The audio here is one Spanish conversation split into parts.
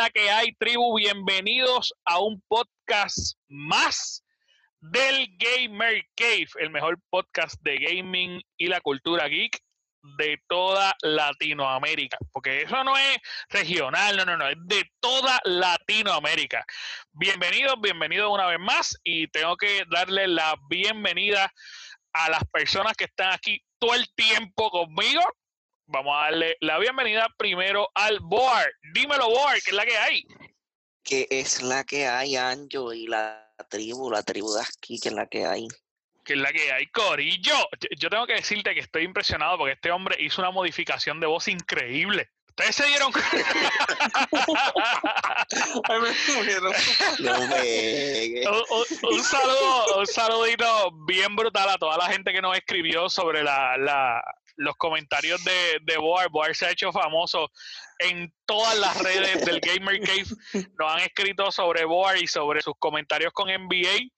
¿Qué es la que hay, tribu? Bienvenidos a un podcast más del Gamer Cave, el mejor podcast de gaming y la cultura geek de toda Latinoamérica, porque eso no es regional, no, no, no, es de toda Latinoamérica. Bienvenidos, bienvenidos una vez más y tengo que darle la bienvenida a las personas que están aquí todo el tiempo conmigo. Vamos a darle la bienvenida primero al Boar. Dímelo, Boar, ¿qué es la que hay? ¿Qué es la que hay, Anjo? Y la tribu, la tribu de aquí, que es la que hay. que es la que hay, Corillo. Yo, yo tengo que decirte que estoy impresionado porque este hombre hizo una modificación de voz increíble. Ustedes se dieron Ay, me murieron. No me... un, un- un saludo, un saludito bien brutal a toda la gente que nos escribió sobre la, la- los comentarios de, de Boar. Boar se ha hecho famoso en todas las redes del Gamer Cave. Nos han escrito sobre Boar y sobre sus comentarios con NBA.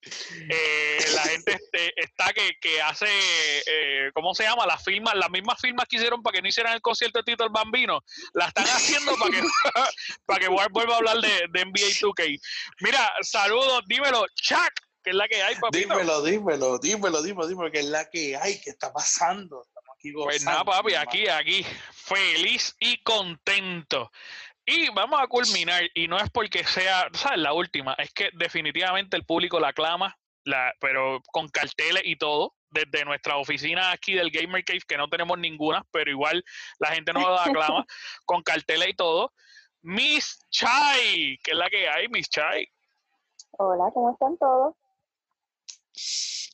Eh, la gente este, está que, que hace, eh, ¿cómo se llama? Las firmas, las mismas firmas que hicieron para que no hicieran el concierto de Tito el Bambino, la están haciendo para que, para que Boar vuelva a hablar de, NBA 2K. Mira, saludos, dímelo, Chuck, que es la que hay, papito. Dímelo, dímelo, dímelo, dímelo, dímelo, que es la que hay, que está pasando. Estamos aquí gozando. Pues nada, papi, aquí, aquí, feliz y contento. Y vamos a culminar, y no es porque sea, ¿sabes? La última, es que definitivamente el público la aclama, la, pero con carteles y todo, desde nuestra oficina aquí del Gamer Cave, que no tenemos ninguna, pero igual la gente nos la aclama, con carteles y todo. Miss Chai, que es la que hay, Miss Chai. Hola, ¿cómo están todos?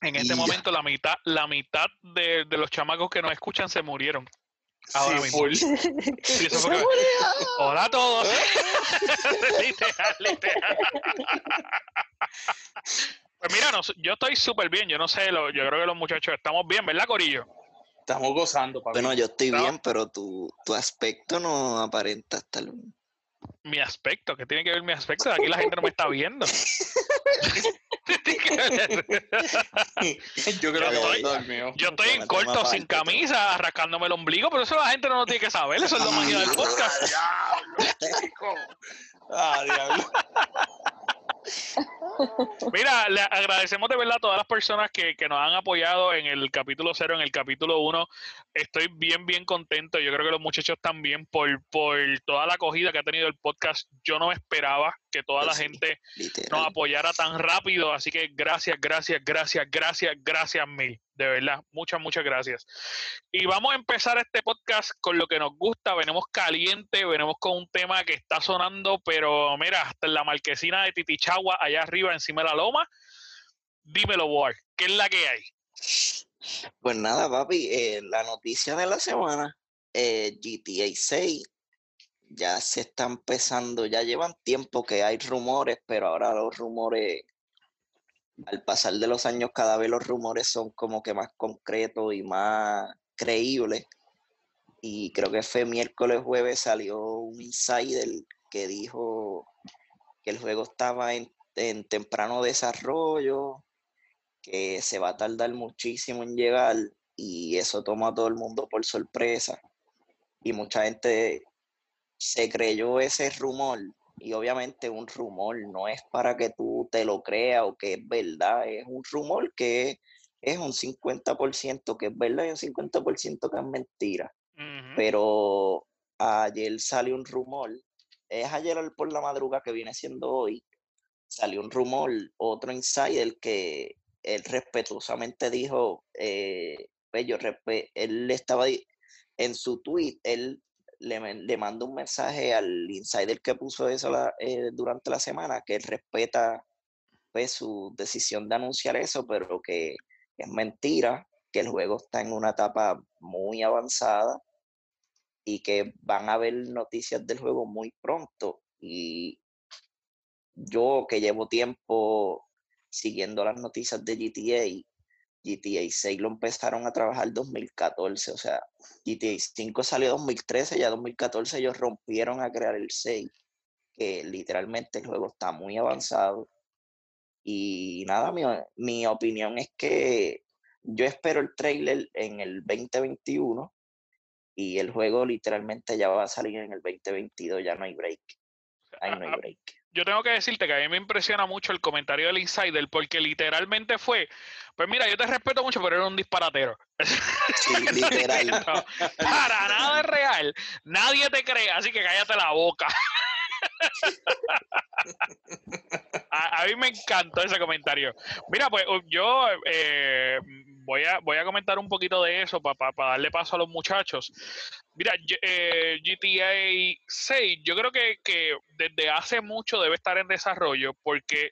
En este momento la mitad, la mitad de, de los chamacos que nos escuchan se murieron. Ahora Sí, mismo. full. Sí, eso fue que- Hola a todos. literal, literal. Pues mira, no yo estoy súper bien. Yo no sé, lo- yo creo que los muchachos estamos bien, ¿verdad, Corillo? Estamos gozando, papi. Bueno, yo estoy No. bien, pero tu, tu aspecto no aparenta estar... Mi aspecto, ¿qué tiene que ver mi aspecto? Aquí la gente no me está viendo. yo creo que yo estoy- dormido. Yo estoy en corto, sin camisa, rascándome el ombligo, pero eso la gente no lo tiene que saber. Eso es lo magia del podcast. Ah, diablo. Mira, le agradecemos de verdad a todas las personas que, que nos han apoyado en el capítulo 0, en el capítulo 1. Estoy bien, bien contento. Yo creo que los muchachos también por, por toda la acogida que ha tenido el podcast. Yo no me esperaba que toda la Sí, gente nos Literal. apoyara tan rápido. Así que gracias, gracias, gracias, gracias, gracias mil. De verdad, muchas, muchas gracias. Y vamos a empezar este podcast con lo que nos gusta. Venimos caliente, venimos con un tema que está sonando, pero mira, hasta en la marquesina de Allá arriba, encima de la loma. Dímelo, War, ¿qué es la que hay? Pues nada, papi, eh, la noticia de la semana, eh, GTA 6 ya se está empezando, ya llevan tiempo que hay rumores, pero ahora los rumores, al pasar de los años, cada vez los rumores son como que más concretos y más creíbles. Y creo que fue miércoles, jueves, salió un insider que dijo que el juego estaba en, en temprano desarrollo, que se va a tardar muchísimo en llegar y eso toma a todo el mundo por sorpresa. Y mucha gente se creyó ese rumor y obviamente un rumor no es para que tú te lo creas o que es verdad, es un rumor que es un 50% que es verdad y un 50% que es mentira. Pero ayer salió un rumor, es ayer por la madrugada que viene siendo hoy, salió un rumor, otro insider que él respetuosamente dijo, eh, pues yo él estaba en su tweet, él le, le mandó un mensaje al insider que puso eso eh, durante la semana, que él respeta pues, su decisión de anunciar eso, pero que es mentira, que el juego está en una etapa muy avanzada y que van a haber noticias del juego muy pronto. Y yo que llevo tiempo siguiendo las noticias de GTA, GTA 6 lo empezaron a trabajar 2014, o sea, GTA 5 salió 2013, ya 2014 ellos rompieron a crear el 6, que literalmente el juego está muy avanzado. Y nada, mi, mi opinión es que yo espero el trailer en el 2021 y el juego literalmente ya va a salir en el 2022, ya no hay break. Ahí no hay break. yo tengo que decirte que a mí me impresiona mucho el comentario del Insider porque literalmente fue, pues mira, yo te respeto mucho, pero eres un disparatero. Sí, literal. Para nada es real. Nadie te cree, así que cállate la boca. A, a mí me encantó ese comentario. Mira, pues yo eh, voy, a, voy a comentar un poquito de eso para darle paso a los muchachos. Mira, yo- eh, GTA 6, yo creo que, que desde hace mucho debe estar en desarrollo porque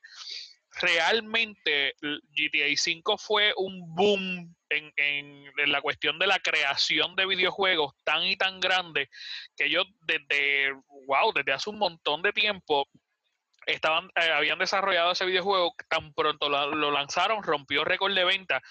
realmente GTA 5 fue un boom en, en- la cuestión de la creación de videojuegos tan y tan grande que ellos desde, wow, desde hace un montón de tiempo estaban, eh, habían desarrollado ese videojuego, tan pronto lo, lo lanzaron, rompió récord de venta,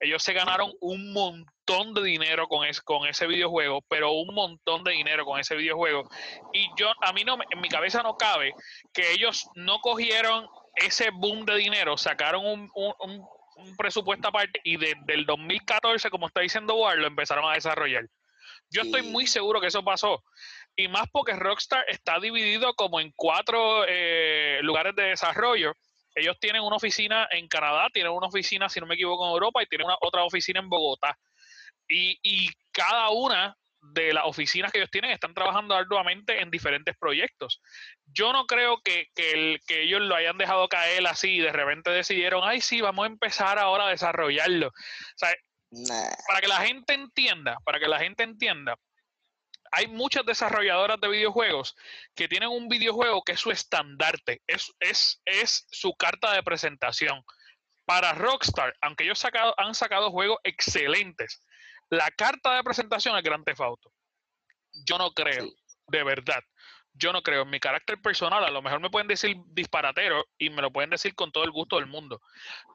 ellos se ganaron un montón de dinero con, es- con ese videojuego, pero un montón de dinero con ese videojuego. Y yo, a mí no, en mi cabeza no cabe que ellos no cogieron ese boom de dinero, sacaron un, un- un- un presupuesto aparte y desde el 2014, como está diciendo War, lo empezaron a desarrollar. Yo estoy muy seguro que eso pasó. Y más porque Rockstar está dividido como en cuatro eh, lugares de desarrollo. Ellos tienen una oficina en Canadá, tienen una oficina, si no me equivoco, en Europa y tienen una otra oficina en Bogotá. Y, y cada una de las oficinas que ellos tienen están trabajando arduamente en diferentes proyectos. Yo no creo que, que, el- que ellos lo hayan dejado caer así y de repente decidieron, ay, sí, vamos a empezar ahora a desarrollarlo. O sea, Nah, para que la gente entienda, para que la gente entienda, hay muchas desarrolladoras de videojuegos que tienen un videojuego que es su estandarte, es, es, es su carta de presentación. Para Rockstar, aunque ellos sacado- han sacado juegos excelentes, la carta de presentación es Grand Theft Auto. Yo no creo, Sí. de verdad. Yo no creo, en mi carácter personal, a lo mejor me pueden decir disparatero y me lo pueden decir con todo el gusto del mundo.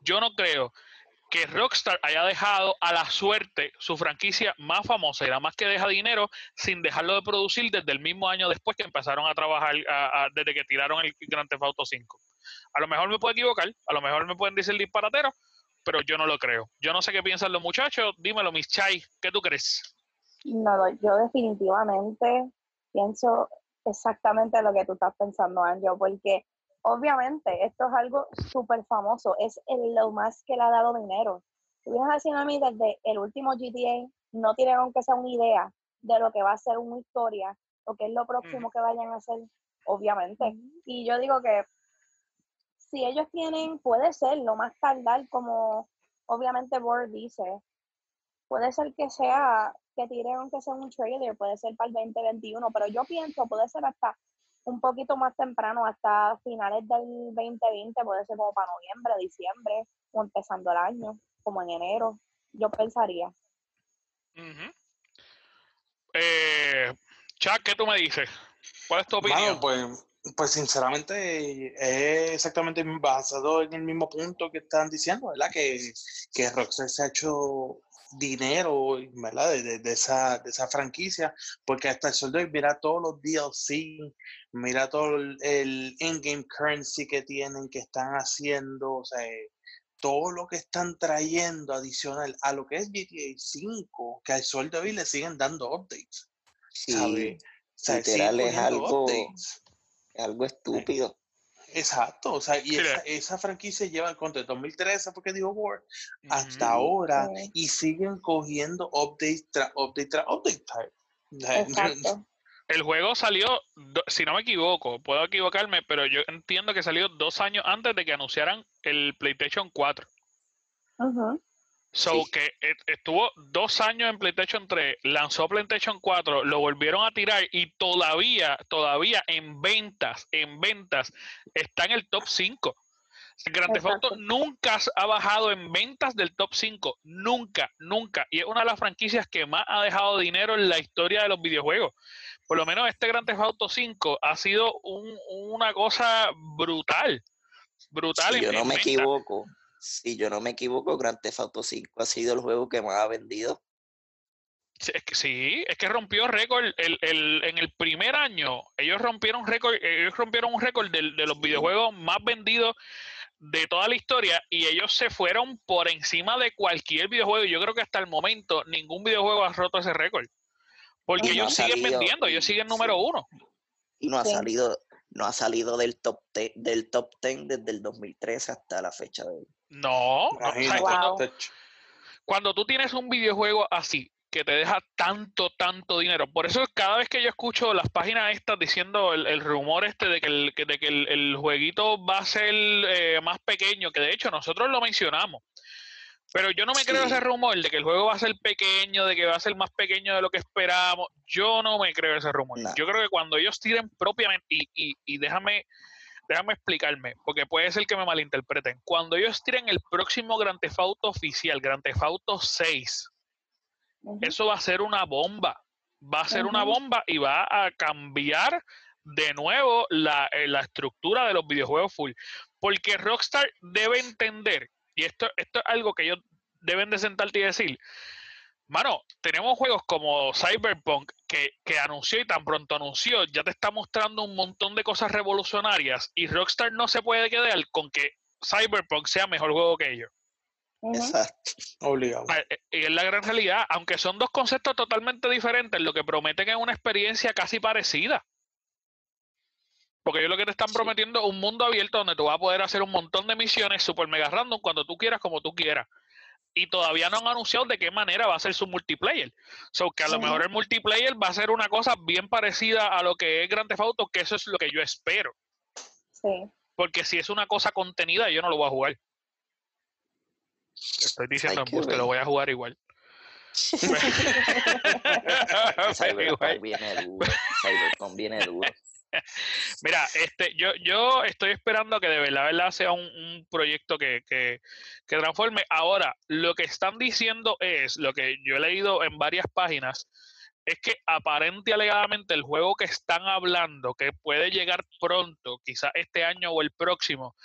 Yo no creo que Rockstar haya dejado a la suerte su franquicia más famosa y la más que deja dinero sin dejarlo de producir desde el mismo año después que empezaron a trabajar, desde que tiraron el Grand Theft Auto 5. A lo mejor me puedo equivocar, a lo mejor me pueden decir disparatero, pero yo no lo creo. Yo no sé qué piensan los muchachos, dímelo, mis chai, ¿qué tú crees? No, yo definitivamente pienso exactamente lo que tú estás pensando, Anjo, porque obviamente esto es algo súper famoso, es el- lo más que le ha dado dinero. Si vienes decirme a mí desde el último GTA, no tienen aunque sea una idea de lo que va a ser una historia o qué es lo próximo que vayan a hacer, obviamente. Y yo digo que si ellos tienen, puede ser lo más tardar como obviamente Board dice, puede ser que sea, que tiren aunque sea un trailer, puede ser para el 2021, pero yo pienso, puede ser hasta un poquito más temprano, hasta finales del 2020, puede ser como para noviembre, diciembre, o empezando el año, como en enero, yo pensaría. Ujú. Eh, Chuck, ¿qué tú me dices? ¿Cuál es tu opinión? Pues, pues sinceramente es exactamente basado en el mismo punto que están diciendo, ¿verdad? Que, que Rockstar se ha hecho dinero, ¿verdad? De, de- de esa, de esa franquicia, porque hasta el sol de hoy, mira todos los DLC, mira todo el, in-game currency que tienen, que están haciendo, o sea, todo lo que están trayendo adicional a lo que es GTA 5, que al sol de hoy le siguen dando updates, sí, ¿sabes? O sea, literal es algo, updates. algo estúpido. Exacto, o sea, y esa, esa franquicia lleva contra el 2013, porque dijo Ward, hasta Ujú. ahora, Sí. y siguen cogiendo update tras update tras update. Exacto. El juego salió, si no me equivoco, puedo equivocarme, pero yo entiendo que salió dos años antes de que anunciaran el PlayStation 4. Ujú. So Sí. que e- estuvo dos años en PlayStation 3, lanzó PlayStation 4, lo volvieron a tirar y todavía, todavía en ventas, en ventas, está en el top 5. Grand Theft Auto nunca ha bajado en ventas del top 5, nunca, nunca. Y es una de las franquicias que más ha dejado dinero en la historia de los videojuegos. Por lo menos este Grand Theft Auto 5 ha sido un- una cosa brutal, brutal. Si en- yo no en me equivoco, si yo no me equivoco, Grand Theft Auto 5 ha sido el juego que más ha vendido. Sí, es que, sí, es que rompió récord el, el- en el primer año. Ellos rompieron récord, ellos rompieron un récord de, los Sí. videojuegos más vendidos de toda la historia y ellos se fueron por encima de cualquier videojuego. Yo creo que hasta el momento ningún videojuego ha roto ese récord. Porque Y ellos siguen salido, vendiendo, ellos siguen número sí. uno. Y no ha Sí. salido, no ha salido del top, te- del top 10 desde el 2013 hasta la fecha de hoy. No, no, o sea, Imagínate. cuando, Wow. Tech. cuando tú tienes un videojuego así, que te deja tanto, tanto dinero. Por eso cada vez que yo escucho las páginas estas diciendo el, el rumor este de que el, que- de que el, el jueguito va a ser eh, más pequeño, que de hecho nosotros lo mencionamos. Pero yo no me creo Sí. ese rumor de que el juego va a ser pequeño, de que va a ser más pequeño de lo que esperábamos. Yo no me creo ese rumor. No. Yo creo que cuando ellos tiren propiamente, y, y, y déjame, déjame explicarme, porque puede ser que me malinterpreten. Cuando ellos tiren el próximo Grand Theft Auto oficial, Grand Theft Auto 6, Ujú. eso va a ser una bomba. Va a ser una bomba y va a cambiar de nuevo la, eh, la estructura de los videojuegos full. Porque Rockstar debe entender, y esto, esto es algo que ellos deben de sentarte y decir, mano, tenemos juegos como Cyberpunk que, que anunció y tan pronto anunció, ya te está mostrando un montón de cosas revolucionarias y Rockstar no se puede quedar con que Cyberpunk sea mejor juego que ellos. Exacto. Obligado. Ah, eh, Y es la gran realidad, aunque son dos conceptos totalmente diferentes, lo que prometen es una experiencia casi parecida. Porque ellos lo que te están Sí. prometiendo es un mundo abierto donde tú vas a poder hacer un montón de misiones super mega random cuando tú quieras, como tú quieras. Y todavía no han anunciado de qué manera va a ser su multiplayer. So que a lo mejor el multiplayer va a ser una cosa bien parecida a lo que es Grand Theft Auto, que eso es lo que yo espero. Sí. Porque si es una cosa contenida, yo no lo voy a jugar. Estoy diciendo en que lo voy a jugar igual. Cyberpunk viene duro. Cyberpunk viene duro. Mira, este, yo, yo estoy esperando que de verdad, verdad sea un, proyecto que, que, que transforme. Ahora, lo que están diciendo es, lo que yo he leído en varias páginas, es que aparente y alegadamente el juego que están hablando, que puede llegar pronto, quizás este año o el próximo,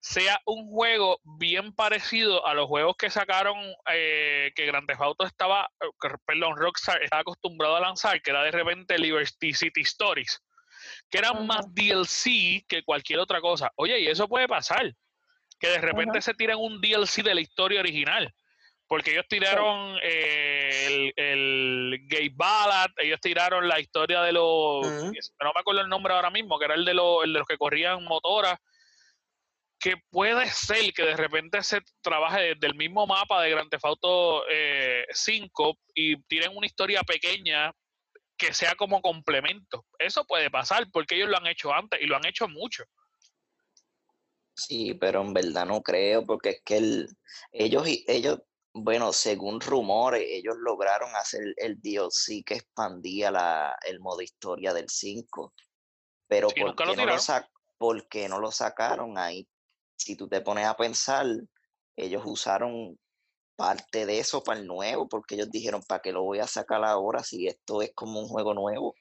sea un juego bien parecido a los juegos que sacaron, eh, que Grand Theft Auto estaba, eh, perdón, Rockstar estaba acostumbrado a lanzar, que era de repente Liberty City Stories, que eran más DLC que cualquier otra cosa. Oye, y eso puede pasar, que de repente se tiren un DLC de la historia original. Porque ellos tiraron eh, el, el Gay Ballad, ellos tiraron la historia de los. No me acuerdo el nombre ahora mismo, que era el de, los, el de los que corrían motoras. Que puede ser que de repente se trabaje desde el mismo mapa de Grand Theft Auto eh, 5 y tiren una historia pequeña que sea como complemento. Eso puede pasar porque ellos lo han hecho antes y lo han hecho mucho. Sí, pero en verdad no creo, porque es que el, ellos, ellos, bueno, según rumores, ellos lograron hacer el DLC que expandía la, el modo historia del 5. Pero Sí, ¿por nunca lo qué no lo por qué no lo sacaron ahí? Si tú te pones a pensar, ellos usaron parte de eso para el nuevo, porque ellos dijeron, ¿para qué lo voy a sacar ahora si esto es como un juego nuevo?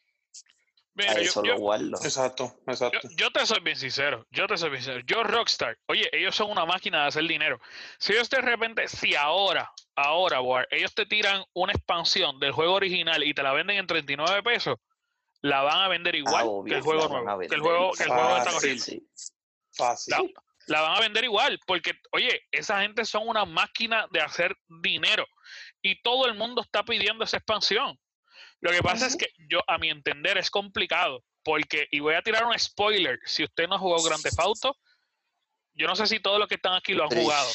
Mira, A eso yo- lo guardo. Exacto, exacto. yo te soy bien sincero, yo te soy bien sincero. Yo Rockstar, oye, ellos son una máquina de hacer dinero. Si ellos de repente, si ahora, ahora, War, ellos te tiran una expansión del juego original y te la venden en 39 pesos, la van a vender Ah, igual que el juego nuevo, que el juego, que el juego está fácil. corriendo. Sí, Fácil. La, la van a vender igual, porque, oye, esa gente son una máquina de hacer dinero y todo el mundo está pidiendo esa expansión. Lo que pasa es que yo, a mi entender, es complicado, porque, y voy a tirar un spoiler, si usted no jugó Grand Theft Auto, yo no sé si todos los que están aquí lo han jugado.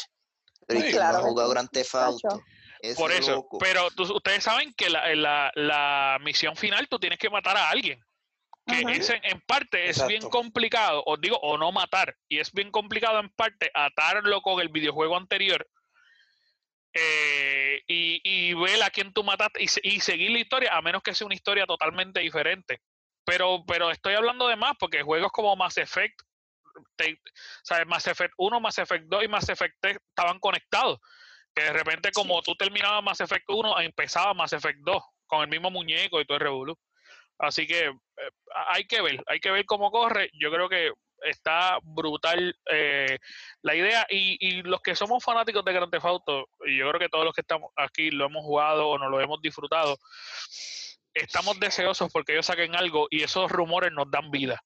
Pero ¿y quién Claro no jugado sí, Grand Theft. Auto? Ese Por eso, loco. pero tú- ustedes saben que la, la- la misión final tú tienes que matar a alguien. Que Ajá. es en, en parte es bien complicado, os digo, o no matar, y es bien complicado en parte atarlo con el videojuego anterior eh, y, y ver a quién tú mataste y, y seguir la historia, a menos que sea una historia totalmente diferente. Pero, pero estoy hablando de más porque juegos como Mass Effect, te- ¿sabes? Mass Effect 1, Mass Effect 2 y Mass Effect 3 estaban conectados. Que de repente, como tú terminabas Mass Effect 1, empezaba Mass Effect 2 con el mismo muñeco y todo el revolú. Así que eh, hay que ver, hay que ver cómo corre. Yo creo que está brutal eh, la idea. Y, y los que somos fanáticos de Grand Theft Auto, y yo creo que todos los que estamos aquí lo hemos jugado o nos lo hemos disfrutado, estamos deseosos porque ellos saquen algo y esos rumores nos dan vida.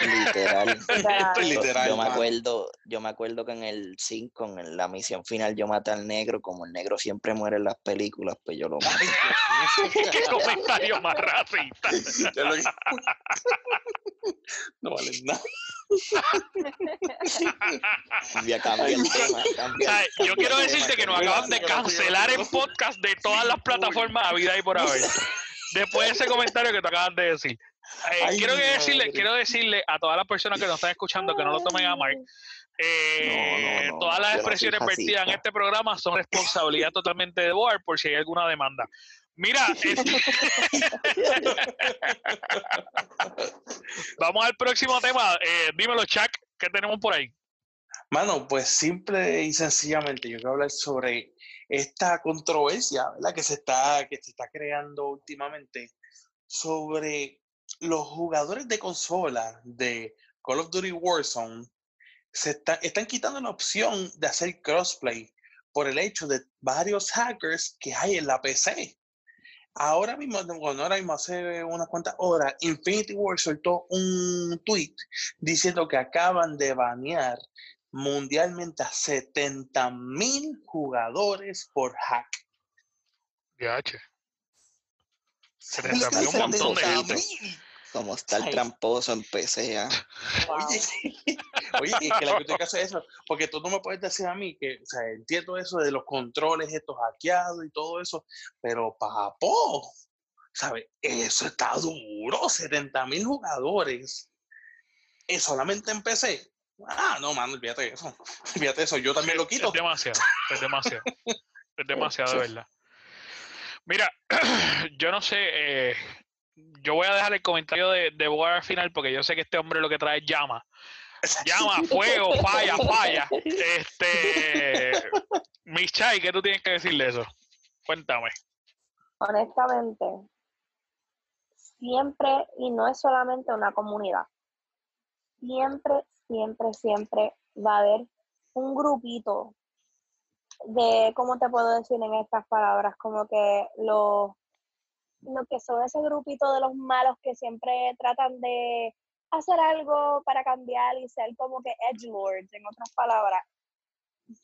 Literal. Literal. Yo- Literal, yo me acuerdo, yo me acuerdo que en el 5, en la misión final, yo maté al negro, como el negro siempre muere en las películas, pues yo lo maté. ¡Qué comentario más racista! No vale nada. Cambia, cambia el tema. Yo quiero decirte que nos acaban de cancelar el podcast de todas las plataformas a vida y por haber. Después de ese comentario que te acabas de decir. Eh, Ay, quiero, decirle, quiero decirle a todas las personas que nos están escuchando que no lo tomen a mal. Eh, No, no, no, todas las expresiones vertidas en este programa son responsabilidad totalmente de Board por si hay alguna demanda. Mira, este- vamos al próximo tema. Eh, dímelo, Chuck, ¿qué tenemos por ahí? Mano, pues simple y sencillamente yo quiero hablar sobre esta controversia ¿verdad? que se está que se está creando últimamente sobre los jugadores de consola de Call of Duty Warzone se está- están quitando la opción de hacer crossplay por el hecho de varios hackers que hay en la PC. Ahora mismo, bueno, ahora mismo hace unas cuantas horas, Infinity Ward soltó un tweet diciendo que acaban de banear mundialmente a 70 mil jugadores por hack. DH. Se 70.000, un montón de gente. Como está el Ay. tramposo en PC, ah. Oye, oye, es que la que que hacer eso, porque tú no me puedes decir a mí que, o sea, entiendo eso de los controles estos hackeados y todo eso, pero papo, ¿sabes? Eso está duro, 70 mil jugadores, es solamente en PC. Ah, no, mano, olvídate de eso, olvídate de eso, yo también lo quito. Es demasiado, es demasiado. Es demasiado, de verdad. Mira, yo no sé, eh, yo voy a dejar el comentario de, de Boar al final porque yo sé que este hombre lo que trae es llama. Llama, fuego, falla, falla. Este, Michai, ¿qué tú tienes que decir de eso? Cuéntame. honestamente, siempre, y no es solamente una comunidad, siempre, siempre, siempre va a haber un grupito de, ¿cómo te puedo decir en estas palabras? Como que los, lo que son ese grupito de los malos que siempre tratan de hacer algo para cambiar y ser como que edgelords, en otras palabras.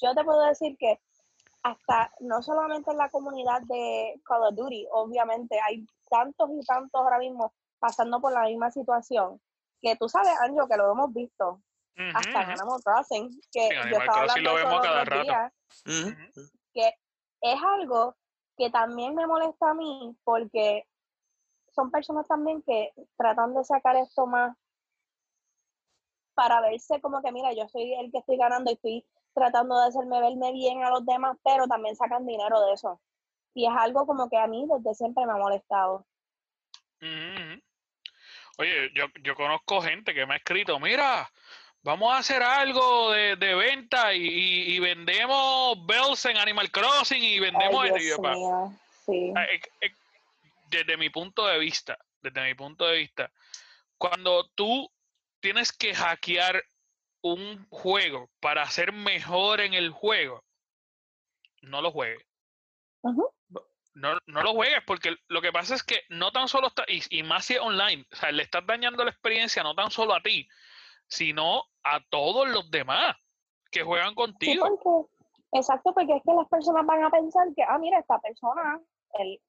Yo te puedo decir que hasta no solamente en la comunidad de Call of Duty, obviamente hay tantos y tantos ahora mismo pasando por la misma situación, que tú sabes, Anjo, que lo hemos visto, hasta en. Animal Crossing, que Sí, yo Animal estaba Crossing hablando lo vemos cada rato. días, que es algo que también me molesta a mí, porque son personas también que tratan de sacar esto más para verse como que, mira, yo soy el que estoy ganando y estoy tratando de hacerme verme bien a los demás, pero también sacan dinero de eso. Y es algo como que a mí desde siempre me ha molestado. Ujú. Oye, yo, yo conozco gente que me ha escrito, mira, vamos a hacer algo de, de venta y, y- vendemos bells en Animal Crossing y vendemos... Ay, esto". Y Dios yo, pa- mío, sí. Ah, eh, eh, desde mi punto de vista, desde mi punto de vista, cuando tú tienes que hackear un juego para ser mejor en el juego, no lo juegues. No, no lo juegues porque lo que pasa es que no tan solo está, y, y más si es online, o sea, le estás dañando la experiencia no tan solo a ti, sino a todos los demás que juegan Sí, contigo. porque, exacto, porque es que las personas van a pensar que, ah, mira, esta persona, él,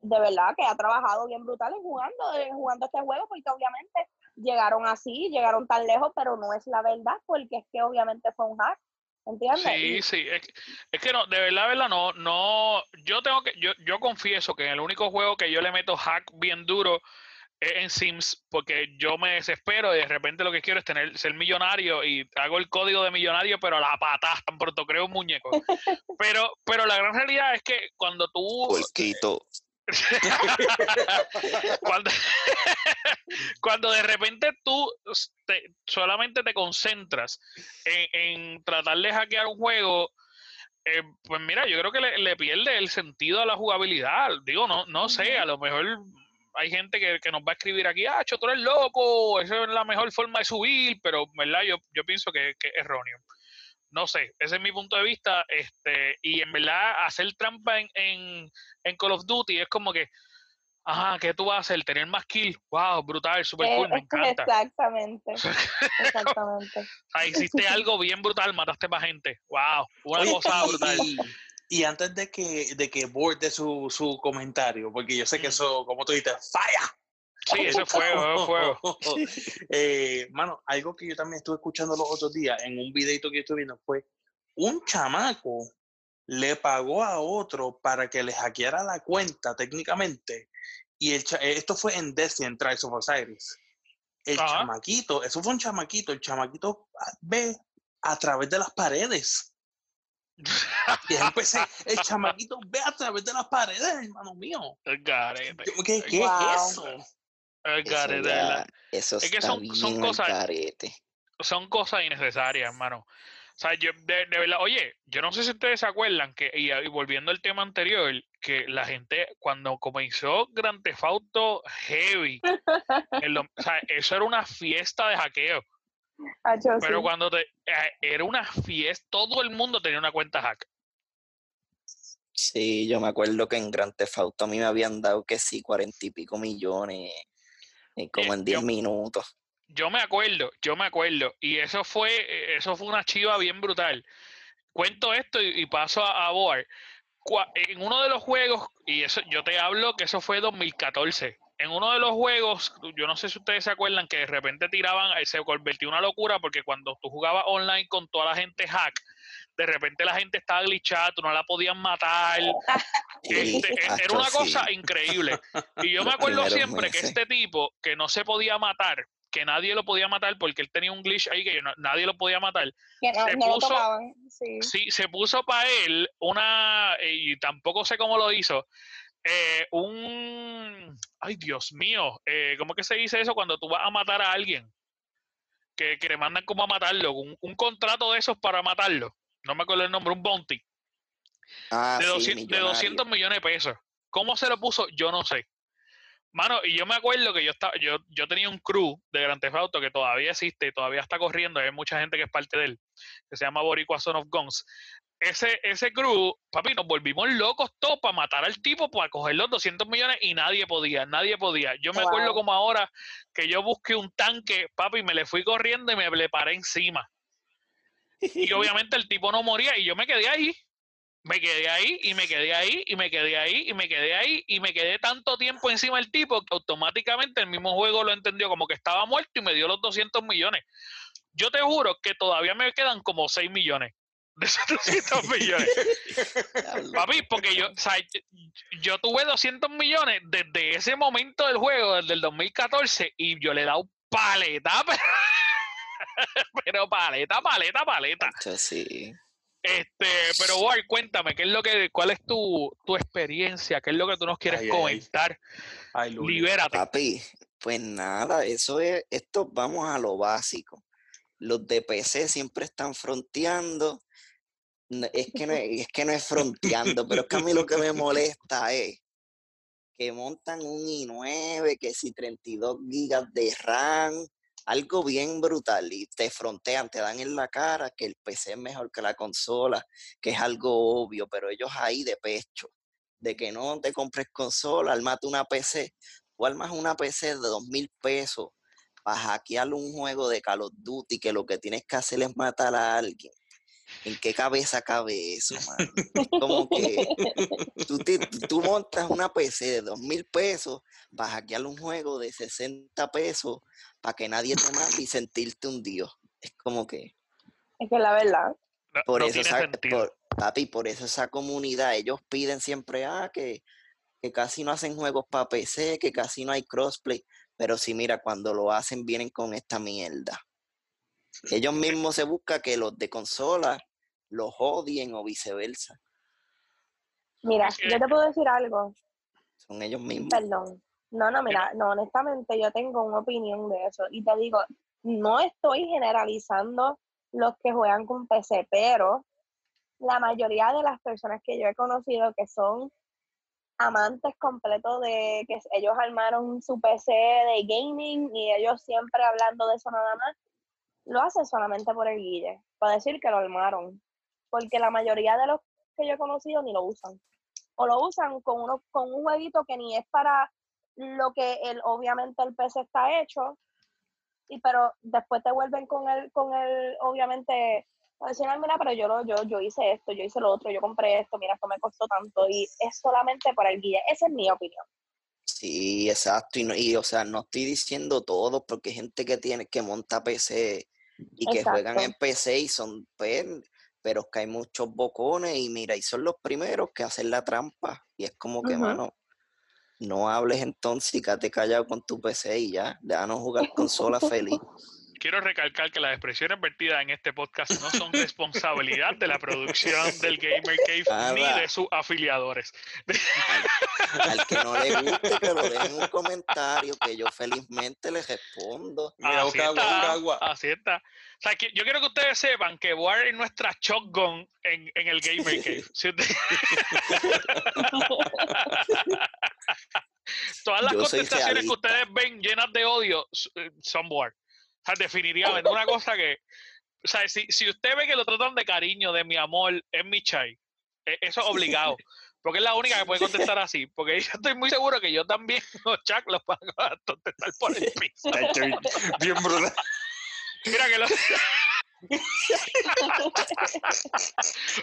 de verdad que ha trabajado bien brutal en jugando, en jugando este juego, porque obviamente llegaron así, llegaron tan lejos, pero no es la verdad, porque es que obviamente fue un hack, ¿entiendes? Sí, sí, es, que- es que no, de verdad, verdad, no, no, yo tengo que, yo, yo confieso que en el único juego que yo le meto hack bien duro en Sims, porque yo me desespero y de repente lo que quiero es tener, ser millonario y hago el código de millonario, pero a la patada, tan pronto creo un muñeco. Pero, pero la gran realidad es que cuando tú Puerquito. cuando, cuando de repente tú te- solamente te concentras en, en tratar de hackear un juego, eh, pues mira, yo creo que le, le pierde el sentido a la jugabilidad. Digo, no, no sé, a lo mejor hay gente que, que nos va a escribir aquí, ah, tú eres loco, esa es la mejor forma de subir, pero verdad, yo, yo pienso que, que es erróneo. No sé, ese es mi punto de vista. Este, y en verdad, hacer trampa en, en, en Call of Duty es como que, ajá, ¿qué tú vas a hacer? Tener más kills. Wow, brutal, super Eh, cool, me encanta. Exactamente, exactamente. Ah, hiciste algo bien brutal, mataste más gente. Wow, una cosa brutal. Y, antes de que, de que borde su, su comentario, porque yo sé que Mm. eso, como tú dices, falla. Sí, ese fuego, ese fuego. eh, mano, algo que yo también estuve escuchando los otros días en un videito que yo estuve viendo fue un chamaco le pagó a otro para que le hackeara la cuenta técnicamente. Y el esto fue en Destiny, Trials of Osiris. El chamaquito, eso fue un chamaquito, el chamaquito ve a través de las paredes. y empecé, el chamaquito ve a través de las paredes, hermano mío. ¿Qué, qué es eso? eso, es que son, son cosas, son cosas innecesarias, hermano. O sea, yo, de, verdad, oye, yo no sé si ustedes se acuerdan que, y, volviendo al tema anterior, que la gente, cuando comenzó Grand Theft Auto Heavy, o sea, eso era una fiesta de hackeo. Ah, Pero cuando te, eh, era una fiesta, todo el mundo tenía una cuenta hack. Sí, yo me acuerdo que en Grand Theft Auto a mí me habían dado que sí, cuarenta y pico millones, y como en diez minutos yo me acuerdo, yo me acuerdo, y eso fue, eh, eso fue una chiva bien brutal. Cuento esto y, paso a, a Boar. En uno de los juegos, y eso yo te hablo que eso fue 2014. En uno de los juegos, yo no sé si ustedes se acuerdan que de repente tiraban, eh, se convirtió en una locura porque cuando tú jugabas online con toda la gente hack, de repente la gente estaba glitchada, tú no la podías matar. Este, e, era una cosa increíble. Y yo me acuerdo siempre que este tipo, que no se podía matar, que nadie lo podía matar porque él tenía un glitch ahí que nadie lo podía matar. se puso, sí. se puso para él una, y tampoco sé cómo lo hizo, eh, un, ay Dios mío, eh, ¿cómo que se dice eso cuando tú vas a matar a alguien? Que, que le mandan como a matarlo, un, contrato de esos para matarlo, no me acuerdo el nombre, un bounty. Ah, de, 200, de 200 millones de pesos. ¿Cómo se lo puso? Yo no sé. Mano, y yo me acuerdo que yo estaba, yo, yo tenía un crew de Grand Theft Auto que todavía existe y todavía está corriendo, hay mucha gente que es parte de él, que se llama Boricua Son of Guns. Ese, ese crew, papi, nos volvimos locos todos para matar al tipo, para coger los 200 millones y nadie podía, nadie podía. Yo me acuerdo como ahora que yo busqué un tanque, papi, me le fui corriendo y me le paré encima. Y obviamente el tipo no moría y yo me quedé ahí me quedé ahí y me quedé ahí y me quedé ahí y me quedé ahí y me quedé tanto tiempo encima del tipo que automáticamente el mismo juego lo entendió como que estaba muerto y me dio los 200 millones. Yo te juro que todavía me quedan como 6 millones de esos 200 millones. Papi, porque yo, o sea, yo tuve 200 millones desde ese momento del juego, desde el 2014, y yo le he dado paleta, pero paleta, paleta, paleta. Sí. Este, pero Ward, cuéntame, ¿qué es lo que, cuál es tu, experiencia? ¿Qué es lo que tú nos quieres comentar? Libérate. Papi, pues nada, eso es, esto vamos a lo básico. Los de PC siempre están fronteando. Es que no es, es que no es fronteando, pero es que a mí lo que me molesta es que montan un i9, que si 32 gigas de RAM, algo bien brutal y te frontean, te dan en la cara que el PC es mejor que la consola, que es algo obvio, pero ellos ahí de pecho, de que no te compres consola, armate una PC, o armas una PC de dos mil pesos para hackear un juego de Call of Duty que lo que tienes que hacer es matar a alguien. ¿En qué cabeza cabe eso, man? como que tú, tú, montas una PC de dos mil pesos para hackear un juego de 60 pesos para que nadie te mate y sentirte un dios. Es como que. Es que la verdad. por eso, esa, por, papi, por eso esa comunidad, ellos piden siempre, ah, que, que casi no hacen juegos para PC, que casi no hay crossplay. Pero sí, mira, cuando lo hacen, vienen con esta mierda. Ellos mismos se buscan que los de consola los odien o viceversa. Mira, yo te puedo decir algo. Son ellos mismos. Perdón. No, no, mira, no, honestamente yo tengo una opinión de eso y te digo, no estoy generalizando los que juegan con PC, pero la mayoría de las personas que yo he conocido que son amantes completos de que ellos armaron su PC de gaming y ellos siempre hablando de eso nada más, lo hacen solamente por el guille, para decir que lo armaron, porque la mayoría de los que yo he conocido ni lo usan. O lo usan con, uno, con un jueguito que ni es para lo que el, obviamente el PC está hecho, y pero después te vuelven con el, con el, obviamente, mira, pero yo, lo, yo, yo hice esto, yo hice lo otro, yo compré esto, mira, esto me costó tanto, y es solamente para el guía. Esa es mi opinión. Sí, exacto. Y, no, y o sea, no estoy diciendo todo, porque hay gente que tiene que monta PC y que juegan en PC y son, pues, pero es que hay muchos bocones y mira, y son los primeros que hacen la trampa. Y es como que, mano, no hables entonces y quédate callado con tu PC y ya, déjanos jugar consola feliz. Quiero recalcar que las expresiones vertidas en este podcast no son responsabilidad de la producción del Gamer Cave ni de sus afiliadores. Al, que no le guste, que lo dejen un comentario, que yo felizmente le respondo. así, está, así está. O sea, que yo quiero que ustedes sepan que War es nuestra shotgun en, en el Gamer Cave. Todas las contestaciones que ustedes ven llenas de odio eh, son War. O sea, definitivamente, una cosa que, o sea, si, si usted ve que lo tratan de cariño, de mi amor, es mi chai, e, eso es obligado. Porque es la única que puede contestar así. Porque yo estoy muy seguro que yo también, los Chuck, los van a contestar por el piso. Bien brutal. Mira que lo...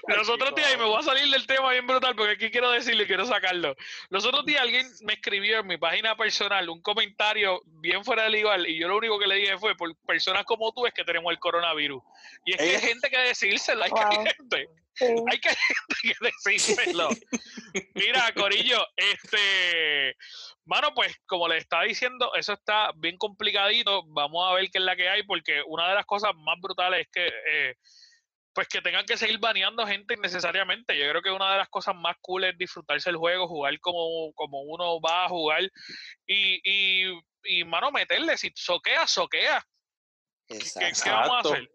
Los otros días, y me voy a salir del tema bien brutal porque aquí quiero decirle, quiero sacarlo. Los otros días alguien me escribió en mi página personal un comentario bien fuera del igual y yo lo único que le dije fue, por personas como tú es que tenemos el coronavirus. Y es que hay gente que decírselo, hay que gente. Hay que, gente que decírselo. Mira, Corillo, este, Mano, pues como le estaba diciendo, eso está bien complicadito. Vamos a ver qué es la que hay, porque una de las cosas más brutales es que, eh, pues que tengan que seguir baneando gente innecesariamente. Yo creo que una de las cosas más cool es disfrutarse el juego, jugar como, como uno va a jugar y, y, y mano, meterle. Si soquea, soquea. ¿Qué, ¿Qué, vamos a hacer?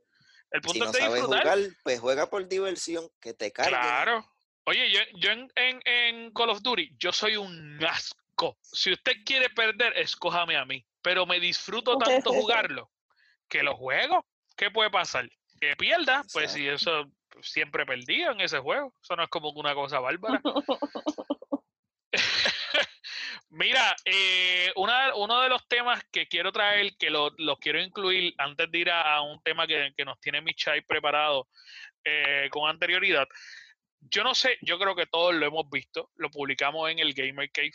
El punto es de disfrutar. Jugar, pues juega por diversión, que te cargue. Claro. Oye, yo, yo en, en, en Call of Duty, yo soy un asco si usted quiere perder, escójame a mí. Pero me disfruto tanto jugarlo que lo juego. ¿Qué puede pasar? Que pierda, pues si eso siempre perdido en ese juego. Eso no es como una cosa bárbara. Mira, eh, uno de los temas que quiero traer, que lo, quiero incluir antes de ir a, un tema que, nos tiene Michai preparado eh, con anterioridad. Yo no sé, yo creo que todos lo hemos visto, lo publicamos en el Gamer Cave,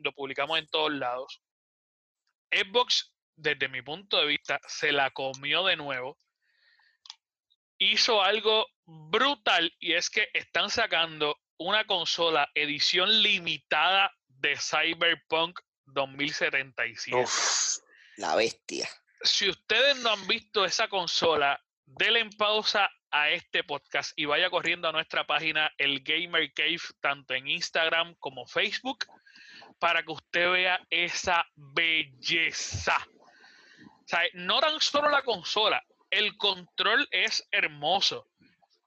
lo publicamos en todos lados. Xbox, desde mi punto de vista, se la comió de nuevo. Hizo algo brutal y es que están sacando una consola edición limitada de Cyberpunk 2077. la bestia. Si ustedes no han visto esa consola, denle en pausa a este podcast y vaya corriendo a nuestra página El Gamer Cave, tanto en Instagram como Facebook, para que usted vea esa belleza. O sea, no tan solo la consola, el control es hermoso.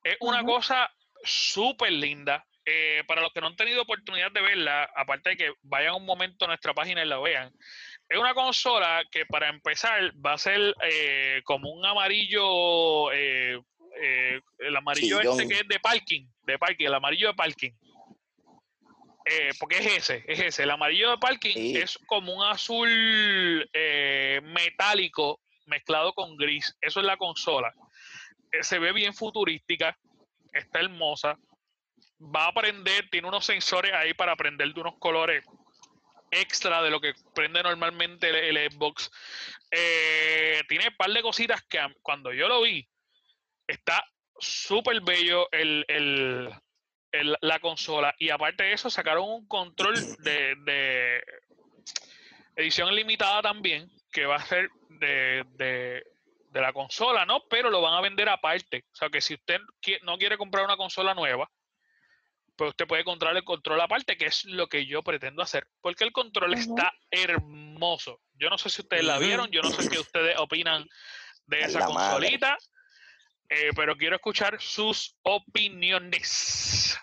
Es una cosa súper linda. Eh, para los que no han tenido oportunidad de verla, aparte de que vayan un momento a nuestra página y la vean, es una consola que para empezar va a ser eh, como un amarillo, eh, el amarillo este que es de parking, de parking, el amarillo de parking. Porque es ese, es ese. El amarillo de parking es como un azul metálico mezclado con gris. Eso es la consola. Se ve bien futurística, está hermosa. Va a prender, tiene unos sensores ahí para prender de unos colores extra de lo que prende normalmente el, Xbox. tiene un par de cositas que cuando yo lo vi, está súper bello el, la consola. Y aparte de eso, sacaron un control de, edición limitada también, que va a ser de, la consola, ¿no? Pero lo van a vender aparte. O sea que si usted no quiere comprar una consola nueva, pues usted puede comprar el control aparte, que es lo que yo pretendo hacer. Porque el control está hermoso. Yo no sé si ustedes la vieron, yo no sé qué ustedes opinan de esa consolita. Eh, pero quiero escuchar sus opiniones.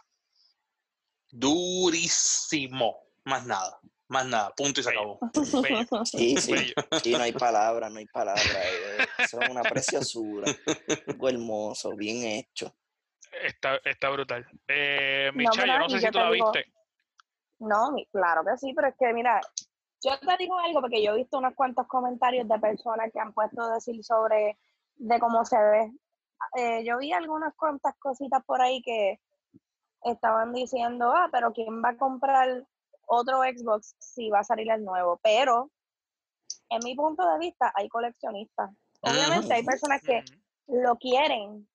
Durísimo. Más nada. Más nada. Punto y se acabó. Sí, sí. no hay palabra, no hay palabra. Eh, eso es una preciosura. Algo hermoso, bien hecho. Está, está brutal. Eh, Micha, no, yo no sé si tú la viste. No, claro que sí, pero es que mira, yo te digo algo porque yo he visto unos cuantos comentarios de personas que han puesto a decir sobre de cómo se ve eh, yo vi algunas cuantas cositas por ahí que estaban diciendo, ah, pero ¿quién va a comprar otro Xbox si va a salir el nuevo, pero en mi punto de vista hay coleccionistas. Obviamente hay personas que lo quieren,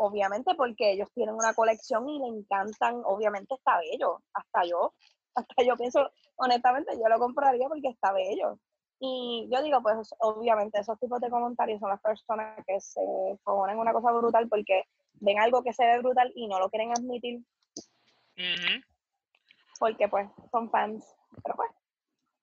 obviamente porque ellos tienen una colección y le encantan, obviamente está bello, hasta yo, hasta yo pienso, honestamente yo lo compraría porque está bello. Y yo digo, pues obviamente esos tipos de comentarios son las personas que se ponen una cosa brutal porque ven algo que se ve brutal y no lo quieren admitir. Porque pues son fans. Pero pues.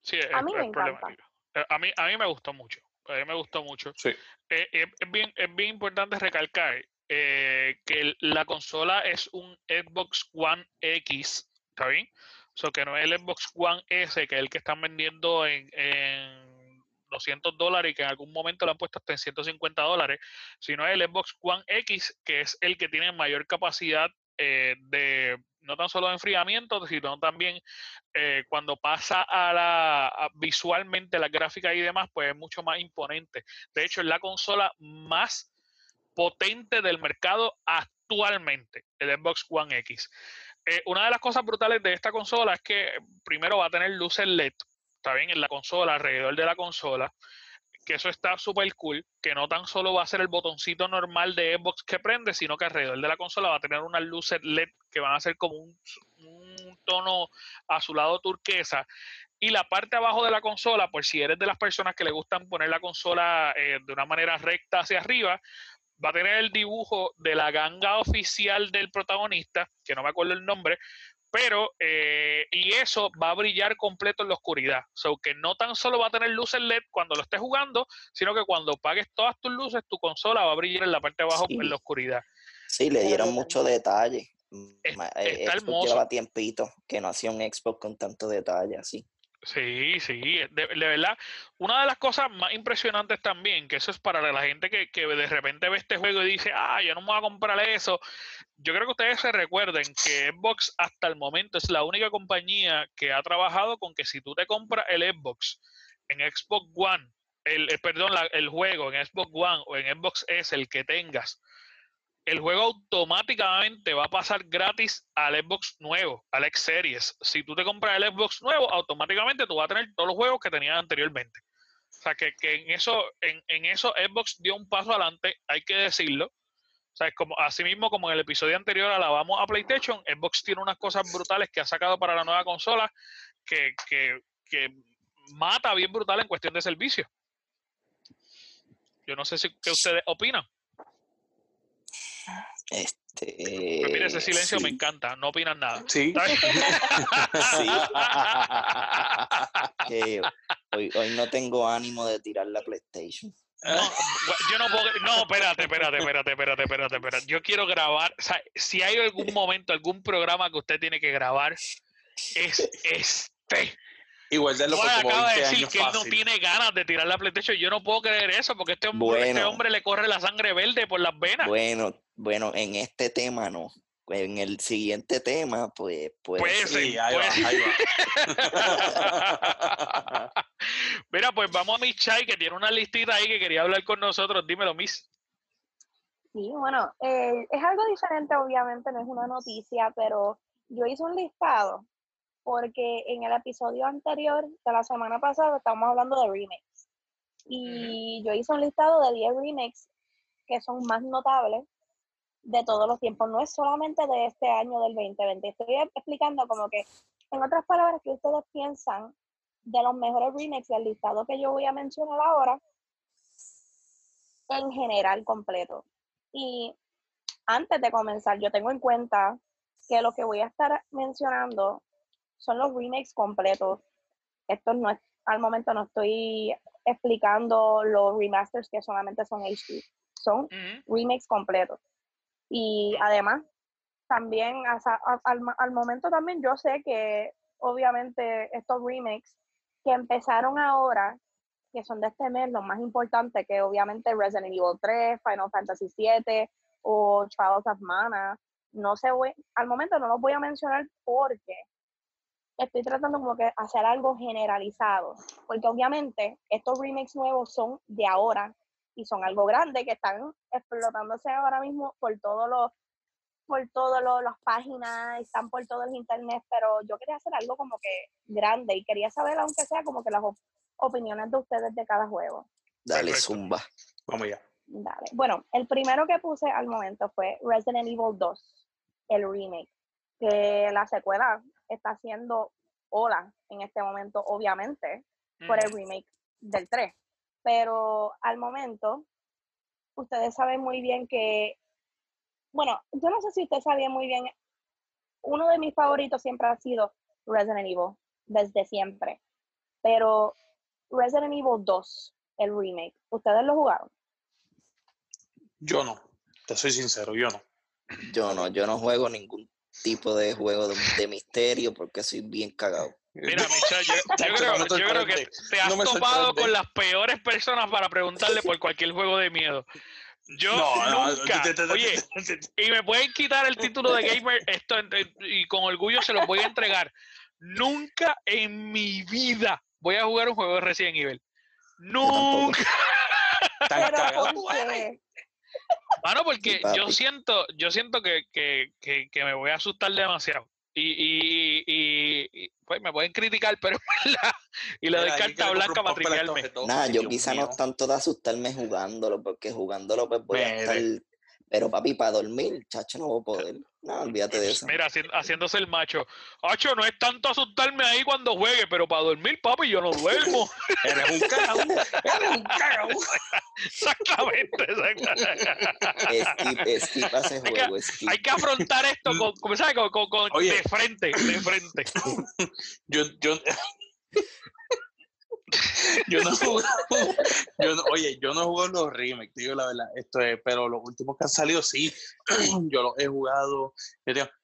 Sí, a mí me encanta. Eh, a mí, a mí me gustó mucho. A mí me gustó mucho. Sí. Eh, eh, es, bien, es bien importante recalcar que la consola es un Xbox One X, ¿está bien? O sea, que no es el Xbox One S, que es el que están vendiendo en, en 200 dólares y que en algún momento lo han puesto hasta en 150 dólares, sino el Xbox One X, que es el que tiene mayor capacidad eh, de no tan solo enfriamiento, sino también eh, cuando pasa a la visualmente la gráfica y demás, pues es mucho más imponente. De hecho, es la consola más potente del mercado actualmente, el Xbox One X. Eh, una de las cosas brutales de esta consola es que primero va a tener luces LED, está bien, en la consola, alrededor de la consola, que eso está súper cool, que no tan solo va a ser el botoncito normal de Xbox que prende, sino que alrededor de la consola va a tener unas luces LED que van a ser como un, tono azulado turquesa. Y la parte abajo de la consola, por si eres de las personas que le gustan poner la consola eh, de una manera recta hacia arriba, va a tener el dibujo de la ganga oficial del protagonista, que no me acuerdo el nombre, pero, eh, y eso va a brillar completo en la oscuridad. O sea, que no tan solo va a tener luces LED cuando lo estés jugando, sino que cuando pagues todas tus luces, tu consola va a brillar en la parte de abajo en la oscuridad. Sí, le dieron mucho detalle. está hermoso. lleva tiempito que no hacía un Xbox con tanto detalle así. Sí, sí, de, verdad. Una de las cosas más impresionantes también, que eso es para la gente que, que, de repente ve este juego y dice, ah, yo no me voy a comprar eso. Yo creo que ustedes se recuerden que Xbox hasta el momento es la única compañía que ha trabajado con que si tú te compras el Xbox en Xbox One, el, eh, perdón, el juego en Xbox One o en Xbox S, el que tengas, el juego automáticamente va a pasar gratis al Xbox nuevo, al X Series. Si tú te compras el Xbox nuevo, automáticamente tú vas a tener todos los juegos que tenías anteriormente. O sea, que, en eso en, en, eso Xbox dio un paso adelante, hay que decirlo. O sea, es como, así mismo como en el episodio anterior alabamos a PlayStation, Xbox tiene unas cosas brutales que ha sacado para la nueva consola que, que, que mata bien brutal en cuestión de servicio. Yo no sé si qué ustedes opinan. Este, pues mira, ese silencio me encanta, no opinan nada. Sí. hoy, hoy no tengo ánimo de tirar la PlayStation. No, yo no puedo. No, espérate, espérate, espérate, espérate, espérate, espérate. Yo quiero grabar. O sea, si hay algún momento, algún programa que usted tiene que grabar, es este. Igual de lo que acaba de decir que él no tiene ganas de tirar la PlayStation. Yo no puedo creer eso porque este hombre, este hombre le corre la sangre verde por las venas. Bueno, bueno, en este tema no. En el siguiente tema, pues. pues sí, ahí va, ahí va. Mira, pues vamos a Miss Chai, que tiene una listita ahí que quería hablar con nosotros. Dímelo, Miss. Sí, bueno, eh, es algo diferente, obviamente, no es una noticia, pero yo hice un listado porque en el episodio anterior de la semana pasada estábamos hablando de remakes. Y yo hice un listado de 10 remakes que son más notables de todos los tiempos. No es solamente de este año del 2020. Estoy explicando como que, en otras palabras, que ustedes piensan de los mejores remakes del listado que yo voy a mencionar ahora en general completo. Y antes de comenzar, yo tengo en cuenta que lo que voy a estar mencionando son los remakes completos. Esto no es, al momento no estoy explicando los remasters que solamente son HD. Son remakes completos. Y además, también al, momento también yo sé que obviamente estos remakes que empezaron ahora, que son de este mes, los más importantes, que obviamente Resident Evil 3, Final Fantasy 7 o Trials of Mana, no sé, al momento no los voy a mencionar porque estoy tratando como que hacer algo generalizado, porque obviamente estos remakes nuevos son de ahora y son algo grande que están explotándose ahora mismo por todos los por todas las páginas, están por todo el internet, pero yo quería hacer algo como que grande y quería saber, aunque sea como que las opiniones de ustedes de cada juego. Dale, zumba. Vamos ya. Dale. Bueno, el primero que puse al momento fue Resident Evil 2, el remake, que la secuela está haciendo ola en este momento, obviamente, por el remake del 3. Pero al momento, ustedes saben muy bien que, bueno, yo no sé si ustedes sabían muy bien, uno de mis favoritos siempre ha sido Resident Evil, desde siempre. Pero Resident Evil 2, el remake, ¿ustedes lo jugaron? Yo no, te soy sincero, yo no. Yo no, yo no juego ningún tipo de juego de, misterio porque soy bien cagado. Mira, Michelle, yo, creo, que te has topado con las peores personas para preguntarle por cualquier juego de miedo. Yo nunca, oye, y me pueden quitar el título de gamer esto y con orgullo se lo voy a entregar. Nunca en mi vida voy a jugar un juego de Resident Evil. Nunca. Mano, porque yo siento, yo siento que, que, que, me voy a asustar demasiado. Y, y, y, pues me pueden criticar, pero y le doy carta blanca para triviarme. Nada, yo quizá no tanto de asustarme jugándolo, porque jugándolo pues voy a estar pero papi, para dormir, chacho, no voy a poder. No, olvídate de eso. Mira, haciéndose el macho. Hacho, no es tanto asustarme ahí cuando juegue, pero para dormir, papi, yo no duermo. eres un cagao. Eres un cagao. Exactamente, exactamente. Skip, skip ese juego, hay que, Hay que afrontar esto con, ¿sabes? con, con, de frente, de frente. yo, yo, yo no yo no, oye, yo no juego los remakes, digo la verdad, esto es, pero los últimos que han salido sí, yo los he jugado,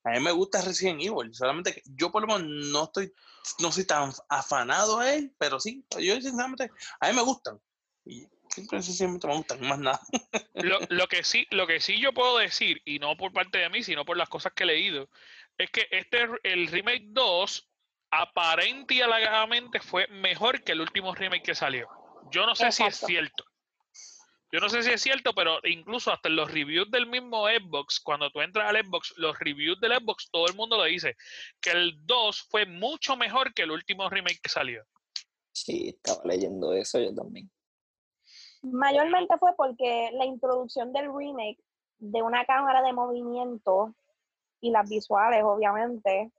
a mí me gusta Resident Evil, solamente que yo por lo menos no estoy, no soy tan afanado a él, pero sí, yo sinceramente, a mí me gustan, y simplemente me gustan, más nada. Lo, lo, que sí, lo que sí yo puedo decir, y no por parte de mí, sino por las cosas que he leído, es que este, el remake 2 aparente y alegadamente fue mejor que el último remake que salió. Yo no sé si es cierto. Yo no sé si es cierto, pero incluso hasta en los reviews del mismo Xbox, cuando tú entras al Xbox, los reviews del Xbox, todo el mundo lo dice, que el 2 fue mucho mejor que el último remake que salió. Sí, estaba leyendo eso yo también. Mayormente fue porque la introducción del remake de una cámara de movimiento y las visuales, obviamente,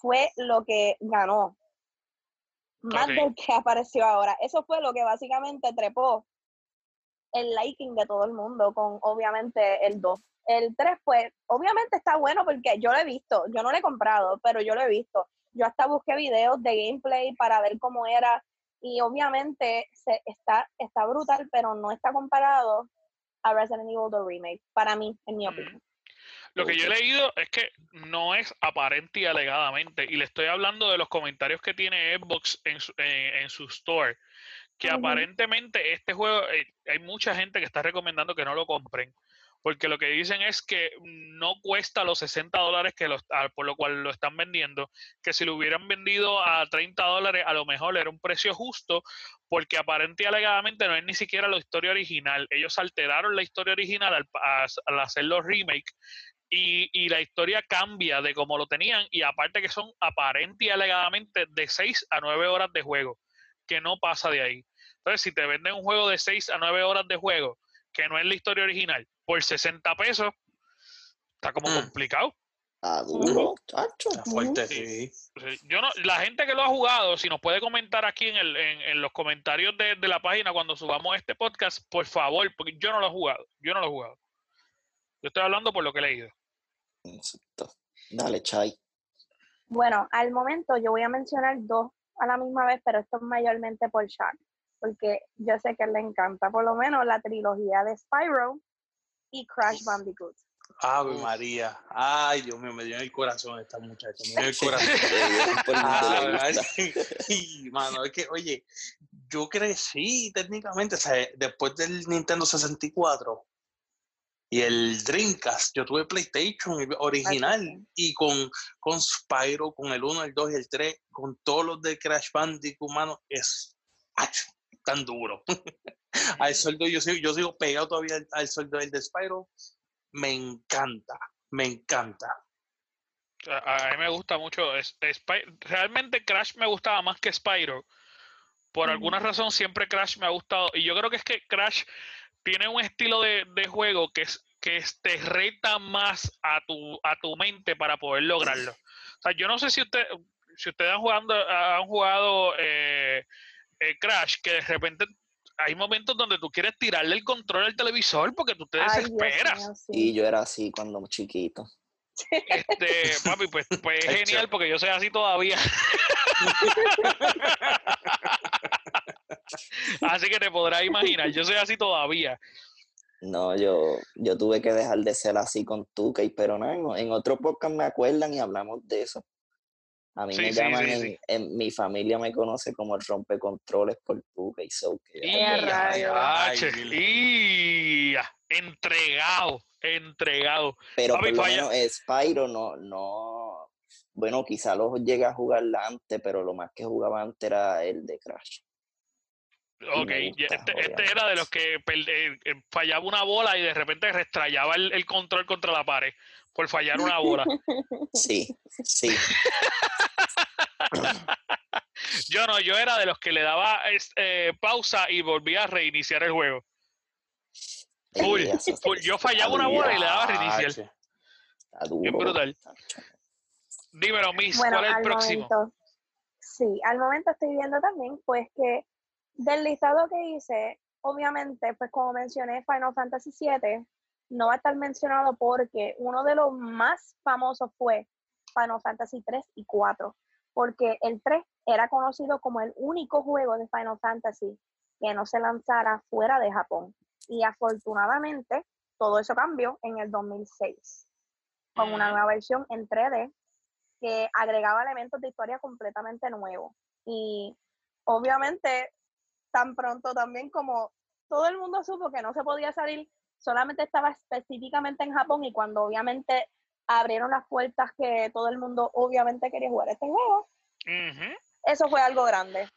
fue lo que ganó. Más del que apareció ahora. Eso fue lo que básicamente trepó el liking de todo el mundo con obviamente el 2. El 3 pues obviamente está bueno porque yo lo he visto, yo no lo he comprado, pero yo lo he visto. Yo hasta busqué videos de gameplay para ver cómo era y obviamente se, está, está brutal, pero no está comparado a Resident Evil 2 Remake, para mí, en mi opinión. Lo que yo he leído es que no es aparente y alegadamente, y le estoy hablando de los comentarios que tiene Xbox en su, en, su store, que aparentemente este juego, eh, hay mucha gente que está recomendando que no lo compren, porque lo que dicen es que no cuesta los 60 dólares que los, por lo cual lo están vendiendo, que si lo hubieran vendido a 30 dólares a lo mejor era un precio justo, porque aparente y alegadamente no es ni siquiera la historia original. Ellos alteraron la historia original al, al hacer los remakes y, la historia cambia de como lo tenían y aparte que son aparente y alegadamente de 6 a 9 horas de juego, que no pasa de ahí. Entonces, si te venden un juego de 6 a 9 horas de juego, que no es la historia original, por 60 pesos, está como mm. complicado. Ah, duro, fuerte, sí. Yo no, la gente que lo ha jugado, si nos puede comentar aquí en, el, en, los comentarios de, de, la página cuando subamos este podcast, por favor, porque yo no lo he jugado, yo no lo he jugado. Yo estoy hablando por lo que he leído. Exacto. Dale, Chai. Bueno, al momento yo voy a mencionar dos a la misma vez, pero esto es mayormente por Shark, porque yo sé que le encanta por lo menos la trilogía de Spyro y Crash Bandicoot. Ave María, ay Dios mío, me dio en el corazón esta muchacha, me dio en el corazón. mano, es que, oye, yo crecí técnicamente, o sea, después del Nintendo 64, y el Dreamcast, yo tuve PlayStation original y con, con Spyro, con el 1, el 2 y el 3, con todos los de Crash Bandicoot, humano, es tan duro. al sueldo, yo sigo, yo sigo pegado todavía al, al sueldo del de Spyro, me encanta. me encanta. A, a mí me gusta mucho. es- Spy- realmente Crash me gustaba más que Spyro. Por alguna razón siempre Crash me ha gustado. Y yo creo que es que Crash tiene un estilo de, de juego que es que te reta más a tu, a tu mente para poder lograrlo. O sea, yo no sé si usted, si ustedes han jugado, han jugado eh, eh, Crash, que de repente hay momentos donde tú quieres tirarle el control al televisor porque tú te Ay, desesperas. mío, sí. Y yo era así cuando chiquito. Este, papi, pues, pues es genial porque yo soy así todavía. así que te podrás imaginar, yo soy así todavía. No, yo, yo tuve que dejar de ser así con Tukey, pero no, en, en otro podcast me acuerdan y hablamos de eso. A mí Sí, me sí, llaman, sí, en, sí. en mi familia me conoce como el rompecontroles por Tukey, so que Y y ah, entregado, entregado. Pero Papi, por lo falla- menos Spyro no, no, bueno, quizá los llegué a jugarla antes, pero lo más que jugaba antes era el de Crash. Ok, gusta, este, este era de los que eh, eh, fallaba una bola y de repente restrayaba el, el control contra la pared por fallar una bola. Sí, sí. Yo no, yo era de los que le daba eh, pausa y volvía a reiniciar el juego. Full. Yo fallaba una bola y le daba reiniciar. Bien brutal. Dímelo, Miss, Bueno, ¿cuál es el próximo? momento, sí, al momento estoy viendo también, pues que del listado que hice, obviamente, pues como mencioné, Final Fantasy VII no va a estar mencionado porque uno de los más famosos fue Final Fantasy 3 y 4, porque el 3 era conocido como el único juego de Final Fantasy que no se lanzara fuera de Japón. Y afortunadamente, todo eso cambió en el 2006 con una nueva versión en 3D que agregaba elementos de historia completamente nuevos. Y obviamente, tan pronto también como todo el mundo supo que no se podía salir, solamente estaba específicamente en Japón y cuando obviamente abrieron las puertas que todo el mundo obviamente quería jugar este juego, eso fue algo grande.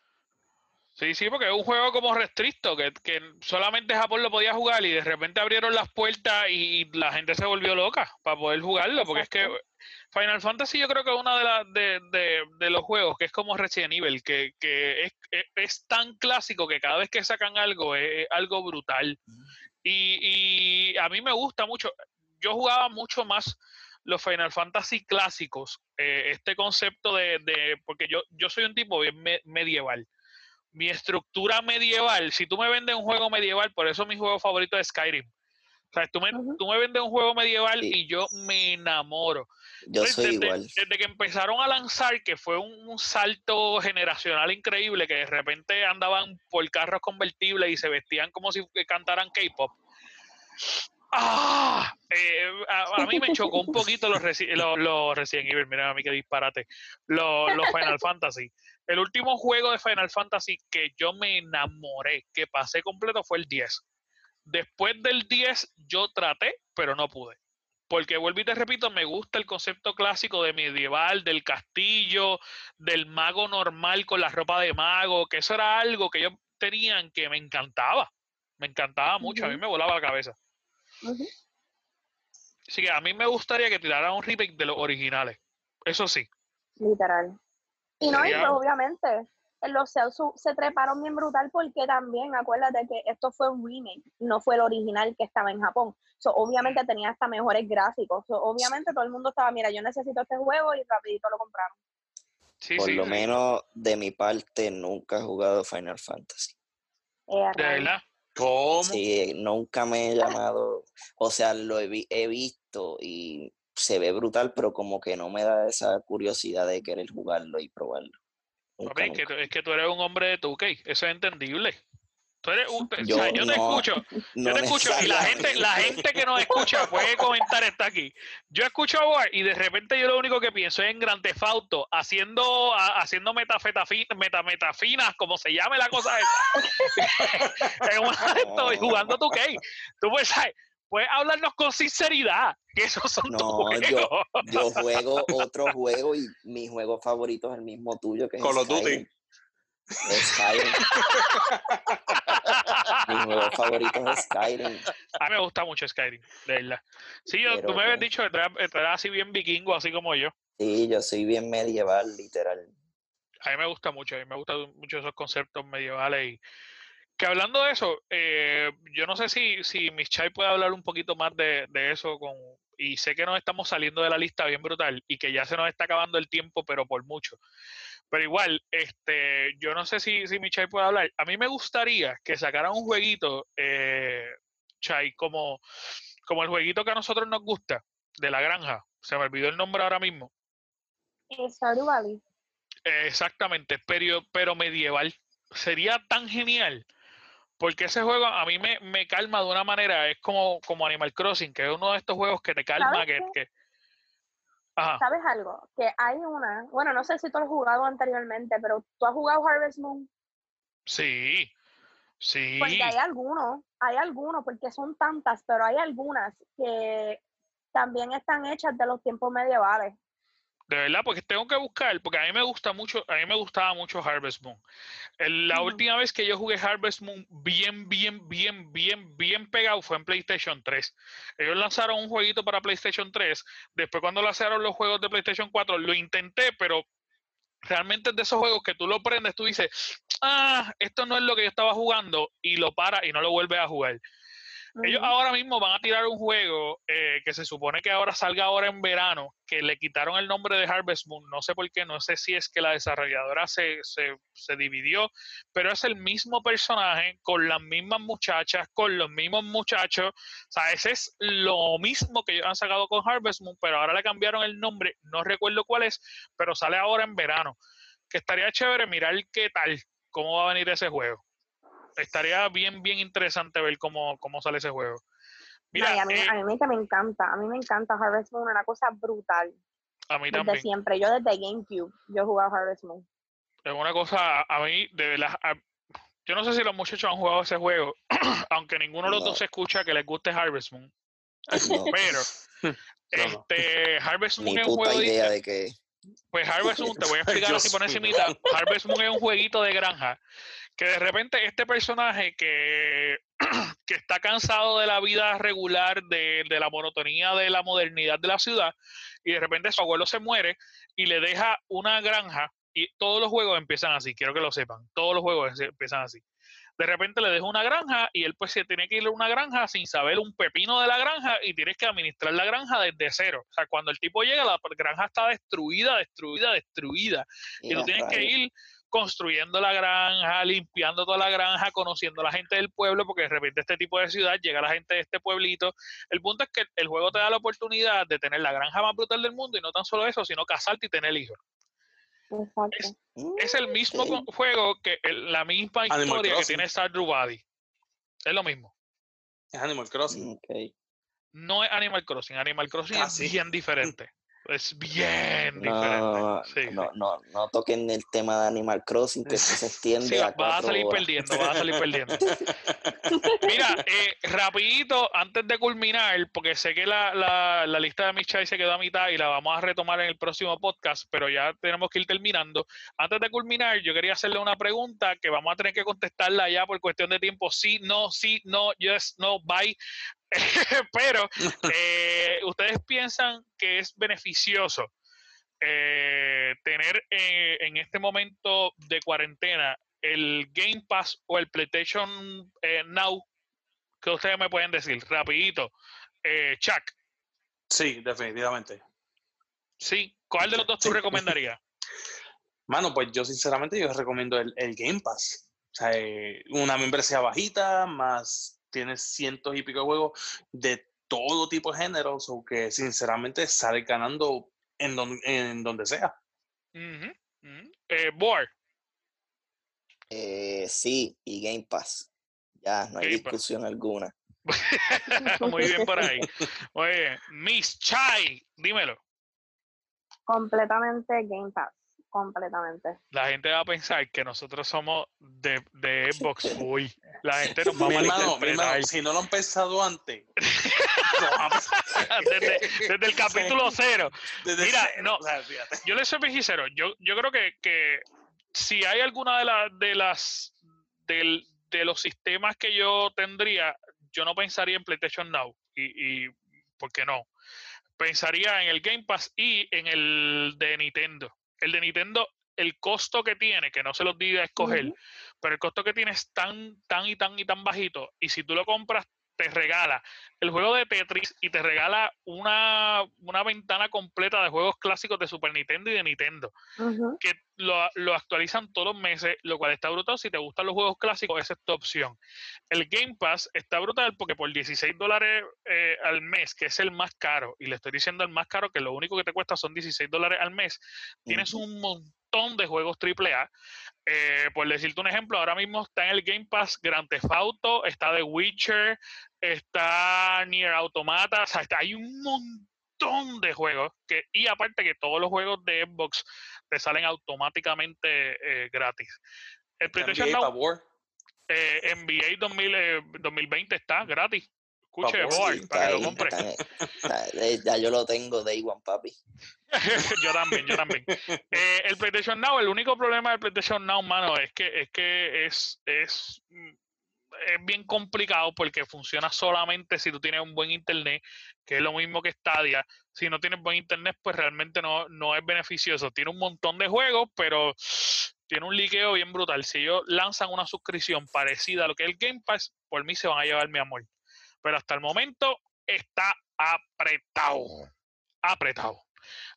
Sí, sí, porque es un juego como restricto, que, que solamente Japón lo podía jugar y de repente abrieron las puertas y la gente se volvió loca para poder jugarlo, porque es que. Final Fantasy yo creo que es uno de, las de, de- de los juegos que es como Resident Evil, que, que es, es- es tan clásico que cada vez que sacan algo es, es algo brutal. Y, y a mí me gusta mucho, yo jugaba mucho más los Final Fantasy clásicos, eh, este concepto de, de- porque yo, yo soy un tipo bien me- medieval mi estructura medieval, si tú me vendes un juego medieval, por eso mi juego favorito es Skyrim. O sea, tú me, tú me vendes un juego medieval Sí. y yo me enamoro. Yo Entonces, soy desde, igual. desde que empezaron a lanzar, que fue un, un salto generacional increíble, que de repente andaban por carros convertibles y se vestían como si cantaran K-pop. ¡Ah! Eh, a, a mí me chocó un poquito los, Resi- los, los Resident Evil, mira a mí qué disparate. Los, los Final Fantasy. El último juego de Final Fantasy que yo me enamoré, que pasé completo, fue el 10. Después del 10 yo traté, pero no pude. Porque vuelvo y te repito, me gusta el concepto clásico de medieval, del castillo, del mago normal con la ropa de mago, que eso era algo que ellos tenían que me encantaba. Me encantaba mucho, a mí me volaba la cabeza. Así que a mí me gustaría que tiraran un remake de los originales. Eso sí. Literal. Y no, y pues, obviamente, en los Cells su- se treparon bien brutal porque también, acuérdate que esto fue un remake, no fue el original que estaba en Japón. So, obviamente tenía hasta mejores gráficos. So, obviamente todo el mundo estaba, mira, yo necesito este juego y rapidito lo compraron. Sí, Por sí. lo sí. menos de mi parte nunca he jugado Final Fantasy. Eh, De verdad. ¿Cómo? Sí, nunca me he llamado, o sea, lo he, vi- he visto y se ve brutal, pero como que no me da esa curiosidad de querer jugarlo y probarlo. Nunca, Papi, es que, tú- es que tú eres un hombre de 2K, eso es entendible. Tú eres un, o Yo sea, yo te escucho, No yo te escucho y la gente, la gente que nos escucha puede comentar está aquí. Yo escucho a Boar y de repente yo lo único que pienso es en Grand Theft Auto, haciendo, a- haciendo metafetafi- meta, metafinas, como se llame la cosa esa. en y jugando 2K. Tú puedes, ¿sabes? Puedes hablarnos con sinceridad, que esos son tus No, juegos. yo- Yo juego otro juego y mi juego favorito es el mismo tuyo, que es Call of Duty. Skyrim. Es Skyrim. Mi juego favorito es Skyrim. A mí me gusta mucho Skyrim, de verdad. Sí, yo, tú me habías dicho que eras así bien vikingo, así como yo. Sí, yo soy bien medieval, literal. A mí me gusta mucho, a mí me gustan mucho esos conceptos medievales y que hablando de eso, eh, yo no sé si, si Miss Chai puede hablar un poquito más de, de eso con y sé que nos estamos saliendo de la lista bien brutal y que ya se nos está acabando el tiempo, pero por mucho. Pero igual, este, yo no sé si, si Miss Chai puede hablar. A mí me gustaría que sacaran un jueguito, eh, Chai, como, como el jueguito que a nosotros nos gusta, de la granja. Se me olvidó el nombre ahora mismo. Stardew Valley. Eh, Exactamente, pero, pero medieval. Sería tan genial. Porque ese juego a mí me, me calma de una manera. Es como, como Animal Crossing, que es uno de estos juegos que te calma. ¿Sabes Que, Ajá. ¿Sabes algo? Que hay una, bueno, no sé si tú lo has jugado anteriormente, pero tú has jugado Harvest Moon. Sí. Sí. Porque hay algunos, hay algunos, porque son tantas, pero hay algunas que también están hechas de los tiempos medievales. De verdad, porque tengo que buscar, porque a mí me gusta mucho, a mí me gustaba mucho Harvest Moon. La última vez que yo jugué Harvest Moon bien, bien, bien, bien, bien pegado fue en PlayStation 3. Ellos lanzaron un jueguito para PlayStation 3. Después cuando lanzaron los juegos de PlayStation 4, lo intenté, pero realmente es de esos juegos que tú lo prendes, tú dices, ah, esto no es lo que yo estaba jugando, y lo para y no lo vuelves a jugar. Ellos ahora mismo van a tirar un juego eh, que se supone que ahora salga ahora en verano, que le quitaron el nombre de Harvest Moon, no sé por qué, no sé si es que la desarrolladora se, se, se dividió, pero es el mismo personaje, con las mismas muchachas, con los mismos muchachos, o sea, ese es lo mismo que ellos han sacado con Harvest Moon, pero ahora le cambiaron el nombre, no recuerdo cuál es, pero sale ahora en verano, que estaría chévere mirar qué tal, cómo va a venir ese juego. Estaría bien, bien interesante ver cómo, cómo sale ese juego. Mira, a, mí, eh, a mí que me encanta, a mí me encanta Harvest Moon, una cosa brutal. a mí Desde también. siempre, yo desde GameCube, yo he jugado Harvest Moon. Es una cosa, a mí, de verdad, a- yo no sé si los muchachos han jugado ese juego, aunque ninguno de los No. dos se escucha que les guste Harvest Moon. No, Pero, este, Harvest Moon ni es un juego idea de, de que. Pues Harvest Moon, te voy a explicar así por no. Harvest Moon es un jueguito de granja que de repente este personaje que, que está cansado de la vida regular, de, de la monotonía, de la modernidad de la ciudad, y de repente su abuelo se muere y le deja una granja, y todos los juegos empiezan así, quiero que lo sepan, todos los juegos em- empiezan así. De repente le deja una granja y él pues se tiene que ir a una granja sin saber un pepino de la granja y tienes que administrar la granja desde cero. O sea, cuando el tipo llega, la granja está destruida, destruida, destruida y tú Mira, tienes que ir construyendo la granja, limpiando toda la granja, conociendo a la gente del pueblo, porque de repente este tipo de ciudad llega la gente de este pueblito. El punto es que el juego te da la oportunidad de tener la granja más brutal del mundo y no tan solo eso, sino casarte y tener hijos. Es el mismo juego que el- la misma Animal historia que Crossing. tiene Stardew Valley. Es lo mismo. Es Animal Crossing. No es Animal Crossing. Animal Crossing Ah, es bien diferente. Es bien No, diferente. Sí, no, sí. no, no toquen el tema de Animal Crossing, que eso se extiende Sí, a vas a salir horas. perdiendo, vas a salir perdiendo. Mira, eh, rapidito, antes de culminar, porque sé que la, la, la lista de Michai se quedó a mitad y la vamos a retomar en el próximo podcast, pero ya tenemos que ir terminando. Antes de culminar, yo quería hacerle una pregunta que vamos a tener que contestarla ya por cuestión de tiempo. Sí, no, sí, no, yes, no, bye. pero, eh, ¿ustedes piensan que es beneficioso eh, tener eh, en este momento de cuarentena el Game Pass o el PlayStation Now? ¿Qué ustedes me pueden decir? Rapidito. Chuck, Sí, definitivamente. ¿sí? ¿Cuál de los dos tú recomendarías? Mano, pues yo sinceramente yo recomiendo el, el Game Pass. O sea, una membresía bajita, más tienes cientos y pico de juegos de todo tipo de géneros, o que sinceramente sale ganando en, don- en donde sea. Eh, Boar, Eh, sí, y Game Pass. Ya, no hay Game Pass. discusión alguna. muy bien por ahí. Muy bien. Miss Chai, dímelo. Completamente Game Pass. Completamente. La gente va a pensar que nosotros somos de, de Xbox Uy. La gente nos va a Mi hermano, mi malinterpretar. hermano, si no lo han pensado antes, desde, desde el capítulo cero. desde Mira, cero, no. o sea, fíjate. Yo les soy sincero. Yo, yo creo que, que si hay alguna de, las de las del, de los sistemas que yo tendría, yo no pensaría en PlayStation Now. Y, y ¿por qué no? Pensaría en el Game Pass y en el de Nintendo. El de Nintendo, el costo que tiene, que no se los diga a escoger, pero el costo que tiene es tan, tan y tan y tan bajito. Y si tú lo compras te regala el juego de Tetris y te regala una, ventana completa de juegos clásicos de Super Nintendo y de Nintendo, que lo, actualizan todos los meses, lo cual está brutal. Si te gustan los juegos clásicos, esa es tu opción. El Game Pass está brutal porque por 16 dólares eh, al mes, que es el más caro, y le estoy diciendo el más caro, que lo único que te cuesta son 16 dólares al mes, tienes un montón de juegos AAA. Eh, por decirte un ejemplo, ahora mismo está en el Game Pass Grand Theft Auto, está The Witcher, está Nier Automata, o sea, hay un montón de juegos que y aparte que todos los juegos de Xbox te salen automáticamente eh, gratis. El PlayStation Now, eh, NBA 2020 está gratis. Escuche, boy, para que lo compre. ya yo lo tengo de One Papi. yo también, yo también. Eh, el PlayStation Now, el único problema del PlayStation Now, mano, es que es que es, es, es bien complicado porque funciona solamente si tú tienes un buen internet, que es lo mismo que Stadia. Si no tienes buen internet, pues realmente no, no es beneficioso. Tiene un montón de juegos, pero tiene un liqueo bien brutal. Si ellos lanzan una suscripción parecida a lo que es el Game Pass, por mí se van a llevar mi amor pero hasta el momento está apretado. Apretado.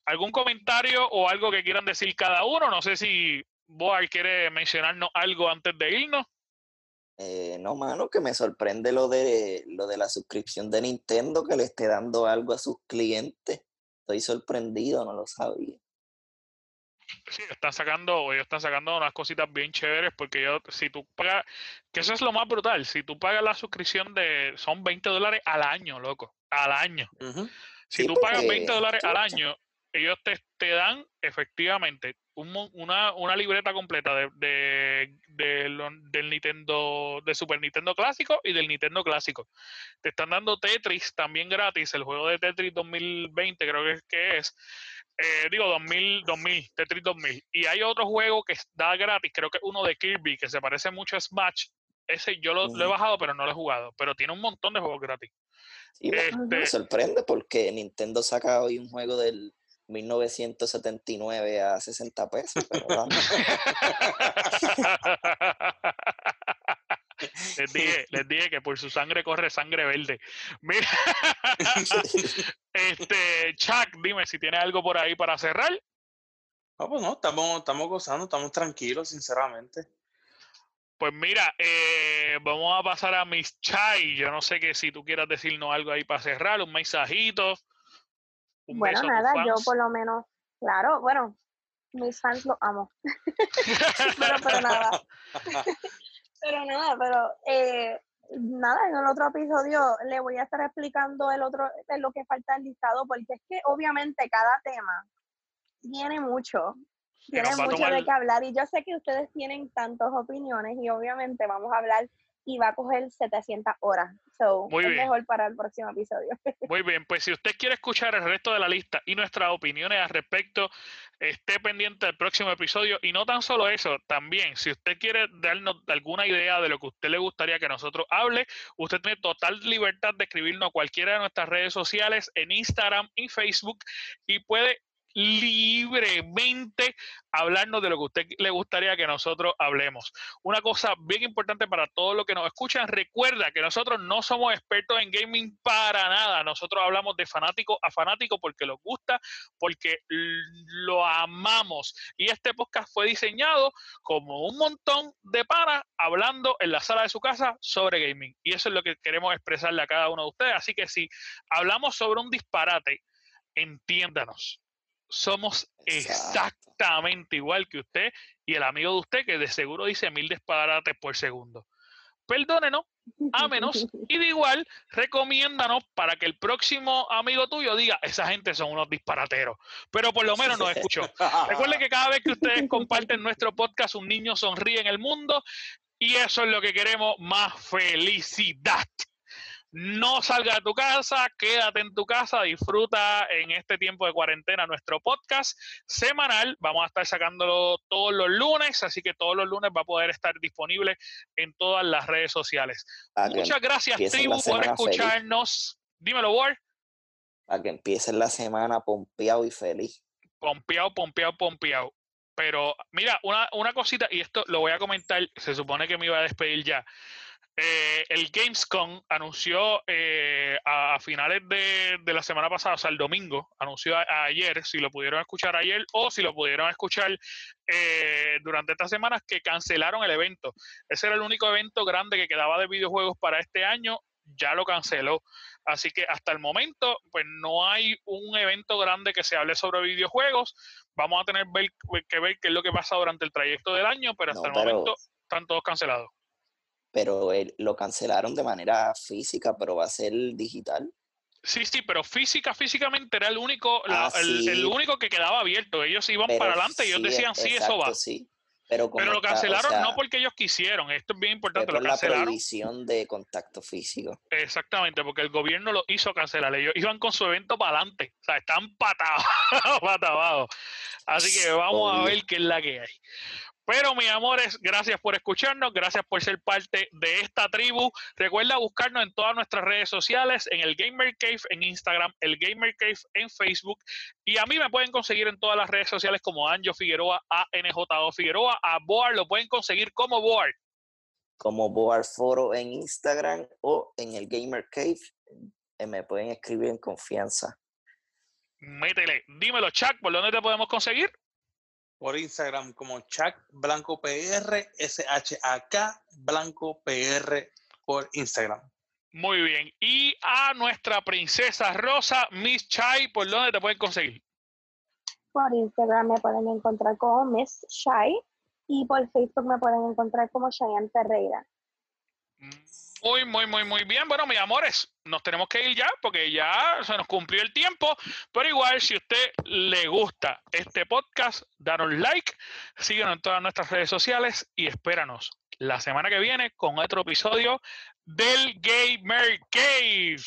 ¿Algún comentario o algo que quieran decir cada uno? No sé si Boar quiere mencionarnos algo antes de irnos. Eh, no, mano, que me sorprende lo de lo de la suscripción de Nintendo que le esté dando algo a sus clientes. Estoy sorprendido, no lo sabía. Sí, están sacando, ellos están sacando unas cositas bien chéveres porque yo, si tú pagas, que eso es lo más brutal, si tú pagas la suscripción de, son 20 dólares al año, loco, al año. Si tú pagas 20 dólares al año, ellos te, te dan efectivamente una, una, libreta completa de, de, del Nintendo, de Super Nintendo clásico y del Nintendo clásico. Te están dando Tetris también gratis, el juego de Tetris 2020 creo que, que es. Eh, digo 2000, 2000, Tetris 2000. Y hay otro juego que da gratis, creo que uno de Kirby, que se parece mucho a Smash. Ese yo lo, he bajado, pero no lo he jugado. Pero tiene un montón de juegos gratis. Y me este sorprende porque Nintendo saca hoy un juego del 1979 a 60 pesos. Pero les, dije, les dije que por su sangre corre sangre verde. Mira, este, Chuck, dime si tiene algo por ahí para cerrar. No, pues no, estamos, estamos gozando, estamos tranquilos, sinceramente. Pues mira, eh, vamos a pasar a Miss Chai. Yo no sé que si tú quieras decirnos algo ahí para cerrar, un mensajito bueno, nada, yo por lo menos, claro, bueno, mis fans lo amo. pero, pero nada. Pero nada, pero eh, nada, en el otro episodio le voy a estar explicando el otro, lo que falta el listado, porque es que obviamente cada tema tiene mucho, tiene mucho de qué hablar y yo sé que ustedes tienen tantas opiniones y obviamente vamos a hablar y va a coger 700 horas. So, Muy es mejor para el próximo episodio. Muy bien, pues si usted quiere escuchar el resto de la lista y nuestras opiniones al respecto, esté pendiente del próximo episodio. Y no tan solo eso, también, si usted quiere darnos alguna idea de lo que a usted le gustaría que nosotros hable, usted tiene total libertad de escribirnos a cualquiera de nuestras redes sociales en Instagram y Facebook y puede libremente hablarnos de lo que usted le gustaría que nosotros hablemos. Una cosa bien importante para todos los que nos escuchan, recuerda que nosotros no somos expertos en gaming para nada. Nosotros hablamos de fanático a fanático porque nos gusta, porque lo amamos. Y este podcast fue diseñado como un montón de panas hablando en la sala de su casa sobre gaming. Y eso es lo que queremos expresarle a cada uno de ustedes. Así que si hablamos sobre un disparate, entiéndanos somos exactamente igual que usted y el amigo de usted que de seguro dice mil disparates por segundo. Perdónenos, ámenos y de igual recomiéndanos para que el próximo amigo tuyo diga, esa gente son unos disparateros, pero por lo menos nos escuchó. Recuerde que cada vez que ustedes comparten nuestro podcast, un niño sonríe en el mundo y eso es lo que queremos, más felicidad. No salga de tu casa, quédate en tu casa, disfruta en este tiempo de cuarentena nuestro podcast semanal. Vamos a estar sacándolo todos los lunes, así que todos los lunes va a poder estar disponible en todas las redes sociales. Muchas gracias, tribu, por escucharnos. Dímelo, Ward. Para que empiece la semana pompeado y feliz. Pompeado, pompeado, pompeado. Pero mira, una, una cosita, y esto lo voy a comentar, se supone que me iba a despedir ya. Eh, el Gamescom anunció eh, a, finales de, la semana pasada, o sea, el domingo, anunció ayer, si lo pudieron escuchar ayer o si lo pudieron escuchar eh, durante estas semanas, que cancelaron el evento. Ese era el único evento grande que quedaba de videojuegos para este año, ya lo canceló. Así que hasta el momento, pues no hay un evento grande que se hable sobre videojuegos. Vamos a tener que ver qué es lo que pasa durante el trayecto del año, pero hasta el momento están todos cancelados pero lo cancelaron de manera física, pero va a ser digital. Sí, sí, pero física, físicamente era el único, ah, el, único que quedaba abierto. Ellos iban para adelante y ellos decían, sí, eso va. Sí. Pero, lo cancelaron no porque ellos quisieron, esto es bien importante, lo cancelaron. la prohibición de contacto físico. Exactamente, porque el gobierno lo hizo cancelar. Ellos iban con su evento para adelante, o sea, están patados, patados. Así que vamos a ver qué es la que hay. Pero, mis amores, gracias por escucharnos, gracias por ser parte de esta tribu. Recuerda buscarnos en todas nuestras redes sociales, en el Gamer Cave en Instagram, el Gamer Cave en Facebook. Y a mí me pueden conseguir en todas las redes sociales como Anjo Figueroa, ANJO Figueroa. A Boar lo pueden conseguir como Boar. Como Boar Foro en Instagram o en el Gamer Cave. Eh, me pueden escribir en confianza. Métele. Dímelo, Chuck, ¿por dónde te podemos conseguir? Por Instagram como Chuck Blanco PR, S-H-A-K Blanco PR por Instagram. Muy bien. Y a nuestra princesa Rosa, Miss Chai, ¿por dónde te pueden conseguir? Por Instagram me pueden encontrar como Miss Chai y por Facebook me pueden encontrar como Cheyenne Ferreira. Muy, muy, muy, muy bien. Bueno, mis amores, nos tenemos que ir ya porque ya se nos cumplió el tiempo. Pero igual, si a usted le gusta este podcast, danos like, síguenos en todas nuestras redes sociales y espéranos la semana que viene con otro episodio del Gamer Cave.